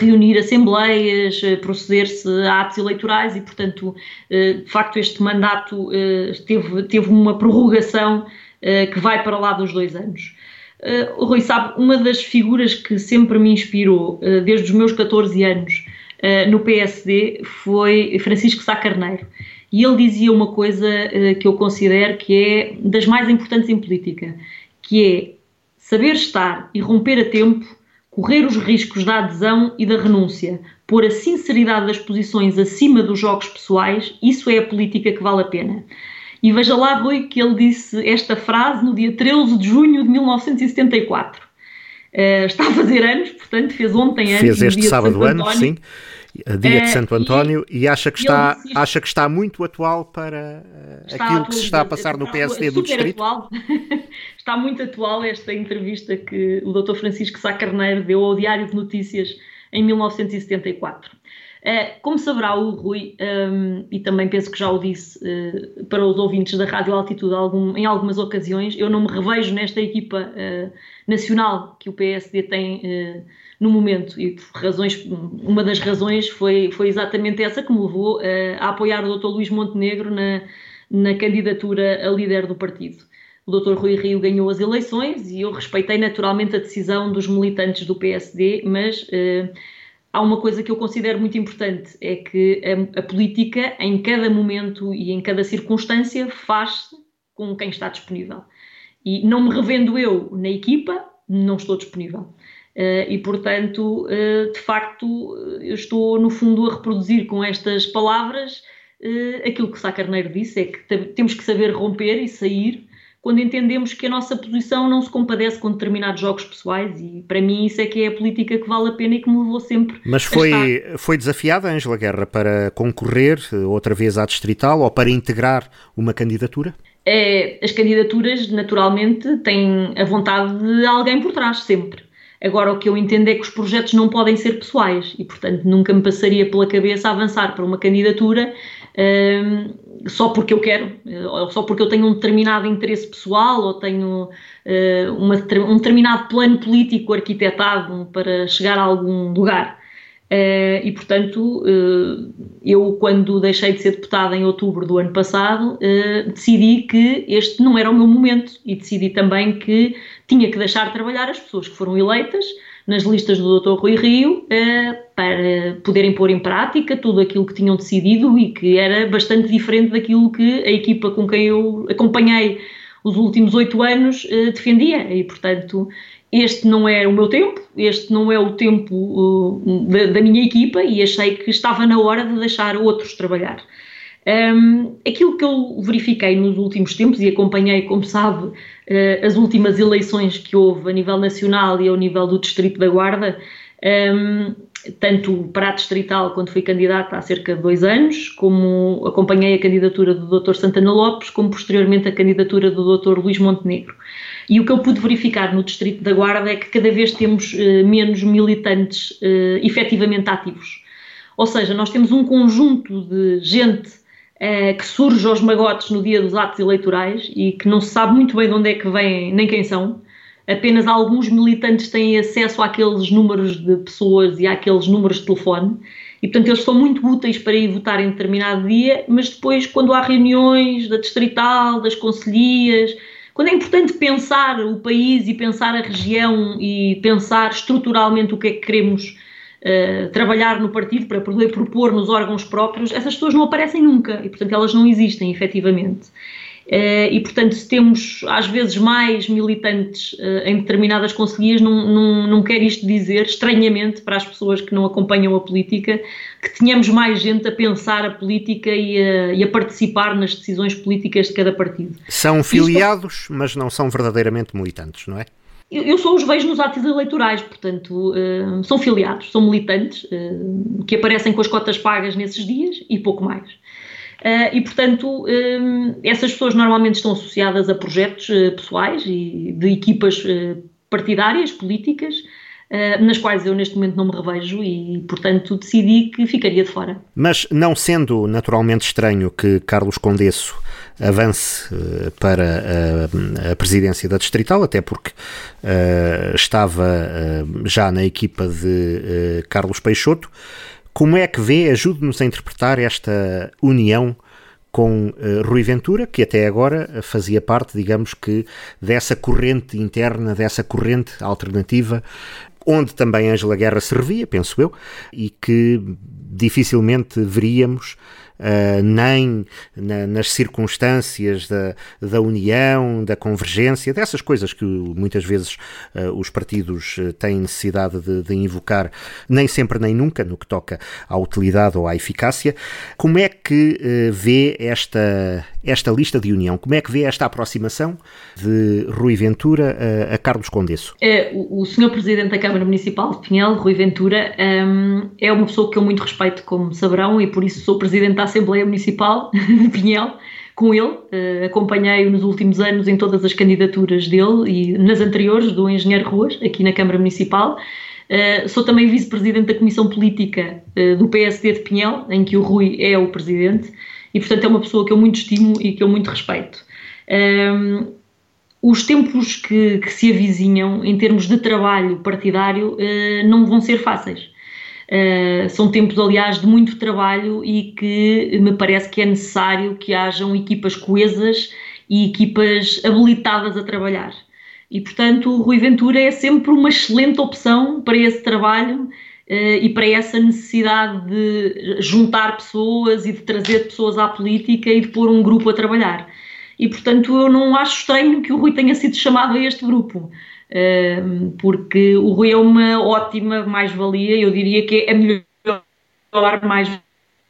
reunir assembleias, proceder-se a atos eleitorais e portanto de facto este mandato teve, teve uma prorrogação que vai para lá dos dois anos. Uh, Rui sabe, uma das figuras que sempre me inspirou, uh, desde os meus 14 anos, uh, no PSD, foi Francisco Sá Carneiro. E ele dizia uma coisa que eu considero que é das mais importantes em política, que é saber estar e romper a tempo, correr os riscos da adesão e da renúncia, pôr a sinceridade das posições acima dos jogos pessoais, isso é a política que vale a pena. E veja lá, Rui, que ele disse esta frase no dia 13 de junho de 1974. Uh, eh, está a fazer anos, portanto, fez ontem anos. Fez este sábado ano, sim, dia de Santo António, e, e acha, que está, acha que está muito atual para uh, aquilo que se está a passar no PSD do Distrito. Atual. está muito atual esta entrevista que o Dr. Francisco Sá Carneiro deu ao Diário de Notícias em 1974. Eh, como saberá o Rui, um, e também penso que já o disse uh, para os ouvintes da Rádio Altitude algum, em algumas ocasiões, eu não me revejo nesta equipa uh, nacional que o PSD tem uh, no momento e por razões, uma das razões foi, foi exatamente essa que me levou a apoiar o Dr. Luís Montenegro na, na candidatura a líder do partido. O Dr. Rui Rio ganhou as eleições e eu respeitei naturalmente a decisão dos militantes do PSD, mas há uma coisa que eu considero muito importante, é que a, a política, em cada momento e em cada circunstância, faz-se com quem está disponível. E não me revendo eu na equipa, não estou disponível. Uh, e, portanto, uh, de facto, eu estou, no fundo, a reproduzir com estas palavras uh, aquilo que Sá Carneiro disse: é que temos que saber romper e sair quando entendemos que a nossa posição não se compadece com determinados jogos pessoais e para mim isso é que é a política que vale a pena e que me levou sempre Mas foi, foi desafiada Ângela Guerra para concorrer outra vez à distrital ou para integrar uma candidatura? É, as candidaturas naturalmente têm a vontade de alguém por trás, sempre. Agora, o que eu entendo é que os projetos não podem ser pessoais e, portanto, nunca me passaria pela cabeça avançar para uma candidatura um, só porque eu quero, ou só porque eu tenho um determinado interesse pessoal ou tenho uh, uma, um determinado plano político arquitetado para chegar a algum lugar. Uh, e, portanto, uh, eu, quando deixei de ser deputada em outubro do ano passado, uh, decidi que este não era o meu momento e decidi também que tinha que deixar de trabalhar as pessoas que foram eleitas nas listas do Dr. Rui Rio para poderem pôr em prática tudo aquilo que tinham decidido e que era bastante diferente daquilo que a equipa com quem eu acompanhei os últimos oito anos defendia. E, portanto, este não é o meu tempo, este não é o tempo da, da, minha equipa e achei que estava na hora de deixar outros trabalhar. Um, aquilo que eu verifiquei nos últimos tempos e acompanhei, como sabe, uh, as últimas eleições que houve a nível nacional e ao nível do Distrito da Guarda, um, tanto para a distrital, quando fui candidata há cerca de dois anos, como acompanhei a candidatura do Dr. Santana Lopes, como posteriormente a candidatura do Dr. Luís Montenegro. E o que eu pude verificar no Distrito da Guarda é que cada vez temos uh, menos militantes uh, efetivamente ativos. Ou seja, nós temos um conjunto de gente uh, que surge aos magotes no dia dos atos eleitorais e que não se sabe muito bem de onde é que vêm nem quem são. Apenas alguns militantes têm acesso àqueles números de pessoas e àqueles números de telefone. E, portanto, eles são muito úteis para ir votar em determinado dia, mas depois, quando há reuniões da distrital, das conselhias, quando é importante pensar o país e pensar a região e pensar estruturalmente o que é que queremos uh, trabalhar no partido para poder propor nos órgãos próprios, essas pessoas não aparecem nunca e, portanto, elas não existem efetivamente. Uh, e, portanto, se temos às vezes mais militantes uh, em determinadas conselheiras, não, não, não quer isto dizer, estranhamente, para as pessoas que não acompanham a política, que tenhamos mais gente a pensar a política e a, e a participar nas decisões políticas de cada partido. São filiados, isto... mas não são verdadeiramente militantes, não é? Eu, eu só os vejo nos atos eleitorais, portanto, uh, são filiados, são militantes, que aparecem com as cotas pagas nesses dias e pouco mais. Uh, e, portanto, um, essas pessoas normalmente estão associadas a projetos uh, pessoais e de equipas uh, partidárias, políticas, nas quais eu neste momento não me revejo e, portanto, decidi que ficaria de fora. Mas não sendo naturalmente estranho que Carlos Condesso avance para a, a, presidência da Distrital, até porque estava já na equipa de Carlos Peixoto, como é que vê, ajude-nos a interpretar esta união com uh, Rui Ventura, que até agora fazia parte, digamos que, dessa corrente interna, dessa corrente alternativa, onde também Ângela Guerra servia, penso eu, e que dificilmente veríamos uh, nem na, nas circunstâncias da, da união, da convergência, dessas coisas que muitas vezes uh, os partidos eh, têm necessidade de, de, invocar, nem sempre nem nunca, no que toca à utilidade ou à eficácia. Como é que uh, vê esta, esta lista de união? Como é que vê esta aproximação de Rui Ventura a, a Carlos Condesso? É, o, o Sr. Presidente da Câmara Municipal de Pinhel, Rui Ventura, um, é uma pessoa que eu muito respeito, como saberão, e por isso sou Presidente da Assembleia Municipal de Pinhel com ele, uh, acompanhei-o nos últimos anos em todas as candidaturas dele e nas anteriores do Engenheiro Ruas, aqui na Câmara Municipal. Uh, sou também vice-presidente da Comissão Política uh, do PSD de Pinhel, em que o Rui é o presidente, e portanto é uma pessoa que eu muito estimo e que eu muito respeito. Um, os tempos que, que, se avizinham em termos de trabalho partidário não vão ser fáceis. Uh, são tempos, aliás, de muito trabalho e que me parece que é necessário que hajam equipas coesas e equipas habilitadas a trabalhar. E, portanto, o Rui Ventura é sempre uma excelente opção para esse trabalho uh, e para essa necessidade de juntar pessoas e de trazer pessoas à política e de pôr um grupo a trabalhar. E, portanto, eu não acho estranho que o Rui tenha sido chamado a este grupo porque o Rui é uma ótima mais-valia, eu diria que é a melhor mais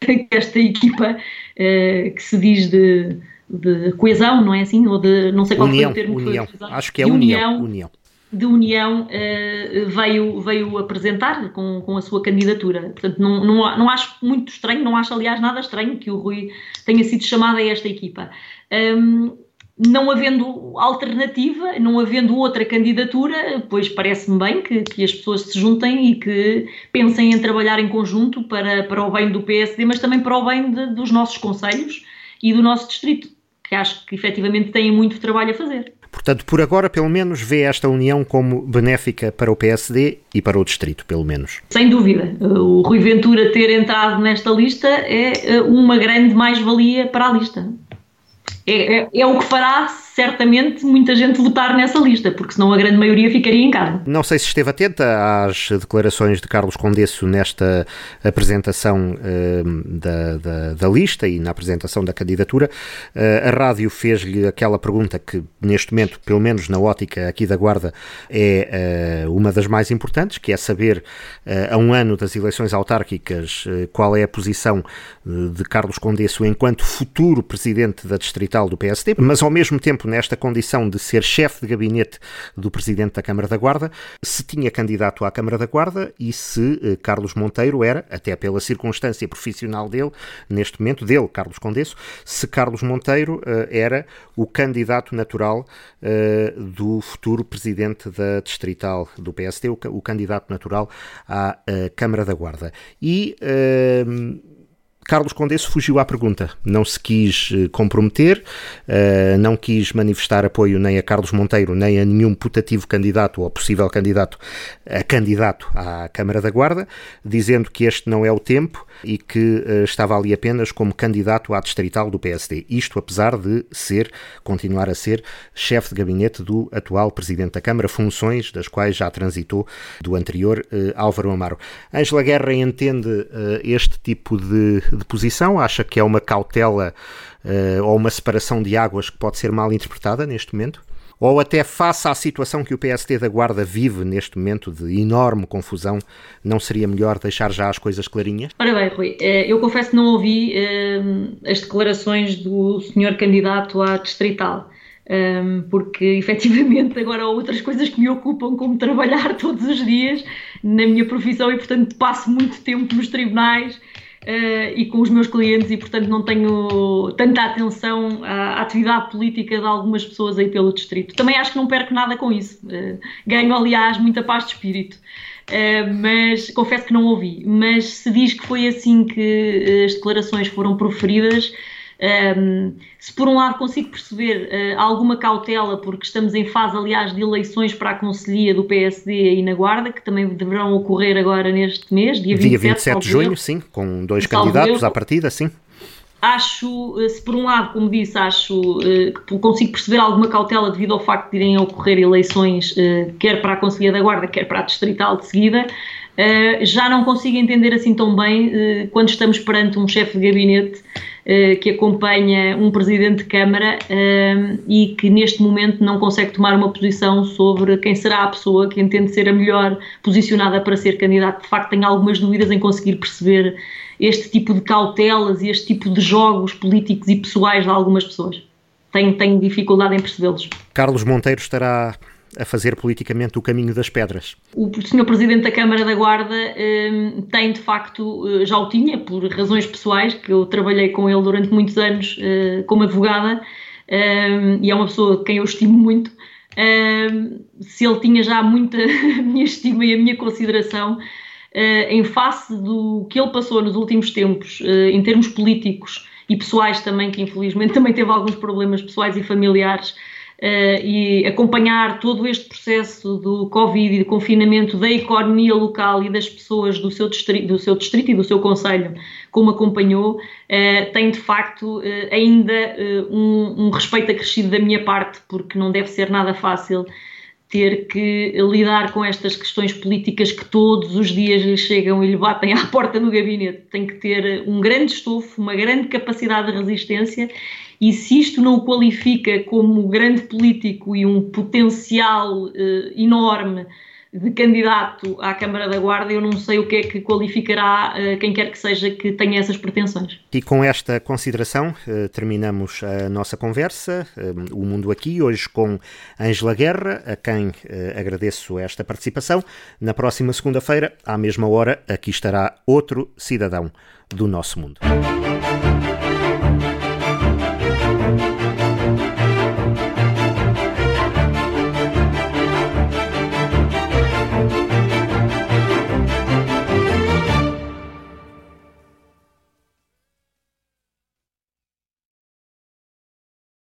que esta equipa ah, que se diz de, de coesão, não é assim? Ou de, não sei qual união, foi o termo união. que foi Acho que é união. união. De união uh, veio, veio apresentar com, com a sua candidatura. Portanto, não, não, não acho muito estranho, não acho, aliás, nada estranho que o Rui tenha sido chamado a esta equipa. Um, não havendo alternativa, não havendo outra candidatura, pois parece-me bem que, que, as pessoas se juntem e que pensem em trabalhar em conjunto para, para o bem do PSD, mas também para o bem de, dos nossos conselhos e do nosso distrito, que acho que efetivamente têm muito trabalho a fazer. Portanto, por agora, pelo menos, vê esta união como benéfica para o PSD e para o distrito, pelo menos. Sem dúvida. O Rui Ventura ter entrado nesta lista é eh, uma grande mais-valia para a lista é, é, é, o que fará certamente muita gente votar nessa lista, porque senão a grande maioria ficaria em casa. Não sei se esteve atenta às declarações de Carlos Condesso nesta apresentação uh, da, da, da, lista e na apresentação da candidatura. Uh, a rádio fez-lhe aquela pergunta que, neste momento, pelo menos na ótica aqui da Guarda, é uh, uma das mais importantes, que é saber, a um ano das eleições autárquicas, qual é a posição de Carlos Condesso enquanto futuro presidente da Distrital do PSD, mas ao mesmo tempo nesta condição de ser chefe de gabinete do Presidente da Câmara da Guarda, se tinha candidato à Câmara da Guarda e se eh, Carlos Monteiro era, até pela circunstância profissional dele, neste momento, dele, Carlos Condesso, se Carlos Monteiro eh, era o candidato natural eh, do futuro Presidente da Distrital do PSD, o, o candidato natural à Câmara da Guarda. E Carlos Condesso fugiu à pergunta, não se quis eh, comprometer, uh, não quis manifestar apoio nem a Carlos Monteiro, nem a nenhum putativo candidato ou possível candidato a candidato à Câmara da Guarda, dizendo que este não é o tempo e que uh, estava ali apenas como candidato à distrital do PSD. Isto apesar de ser, continuar a ser, chefe de gabinete do atual Presidente da Câmara, funções das quais já transitou do anterior Álvaro Amaro. Ângela Guerra entende este tipo de de posição? Acha que é uma cautela uh, ou uma separação de águas que pode ser mal interpretada neste momento? Ou até face à situação que o PSD da Guarda vive neste momento de enorme confusão, não seria melhor deixar já as coisas clarinhas? Ora bem, Rui, eh, eu confesso que não ouvi uh, as declarações do senhor candidato à distrital. Porque efetivamente agora há outras coisas que me ocupam, como trabalhar todos os dias na minha profissão e, portanto, passo muito tempo nos tribunais Uh, e com os meus clientes e portanto não tenho tanta atenção à atividade política de algumas pessoas aí pelo distrito. Também acho que não perco nada com isso. Uh, ganho, aliás, muita paz de espírito. Uh, mas confesso que não ouvi. Mas se diz que foi assim que as declarações foram proferidas, um, se por um lado consigo perceber uh, alguma cautela, porque estamos em fase, aliás, de eleições para a Conselhia do PSD e na Guarda, que também deverão ocorrer agora neste mês, dia 27, dia 27 de junho, sim, com dois candidatos à partida, sim. Acho, eh, se por um lado, como disse, acho uh, que consigo perceber alguma cautela devido ao facto de irem ocorrer eleições, uh, quer para a Conselhia da Guarda, quer para a Distrital de seguida, já não consigo entender assim tão bem quando estamos perante um chefe de gabinete que acompanha um presidente de Câmara e que neste momento não consegue tomar uma posição sobre quem será a pessoa que entende ser a melhor posicionada para ser candidato. De facto, tenho algumas dúvidas em conseguir perceber este tipo de cautelas e este tipo de jogos políticos e pessoais de algumas pessoas. Tenho, tenho dificuldade em percebê-los. Carlos Monteiro estará a fazer politicamente o caminho das pedras. O Sr. Presidente da Câmara da Guarda um, tem, de facto, eh, já o tinha, por razões pessoais, que eu trabalhei com ele durante muitos anos uh, como advogada, um, e é uma pessoa quem eu estimo muito. Um, se ele tinha já muita minha estima e a minha consideração, uh, em face do que ele passou nos últimos tempos, em termos políticos e pessoais também, que infelizmente também teve alguns problemas pessoais e familiares, e acompanhar todo este processo do Covid e do confinamento da economia local e das pessoas do seu distrito, do seu distrito e do seu conselho, como acompanhou, uh, tem de facto uh, ainda um, um, respeito acrescido da minha parte, porque não deve ser nada fácil ter que lidar com estas questões políticas que todos os dias lhe chegam e lhe batem à porta no gabinete. Tem que ter um grande estofo, uma grande capacidade de resistência e se isto não o qualifica como grande político e um potencial uh, enorme de candidato à Câmara da Guarda, eu não sei o que é que qualificará uh, quem quer que seja que tenha essas pretensões. E com esta consideração uh, terminamos a nossa conversa, uh, o Mundo Aqui, hoje com Ângela Guerra, a quem agradeço esta participação. Na próxima segunda-feira, à mesma hora, aqui estará outro cidadão do nosso mundo.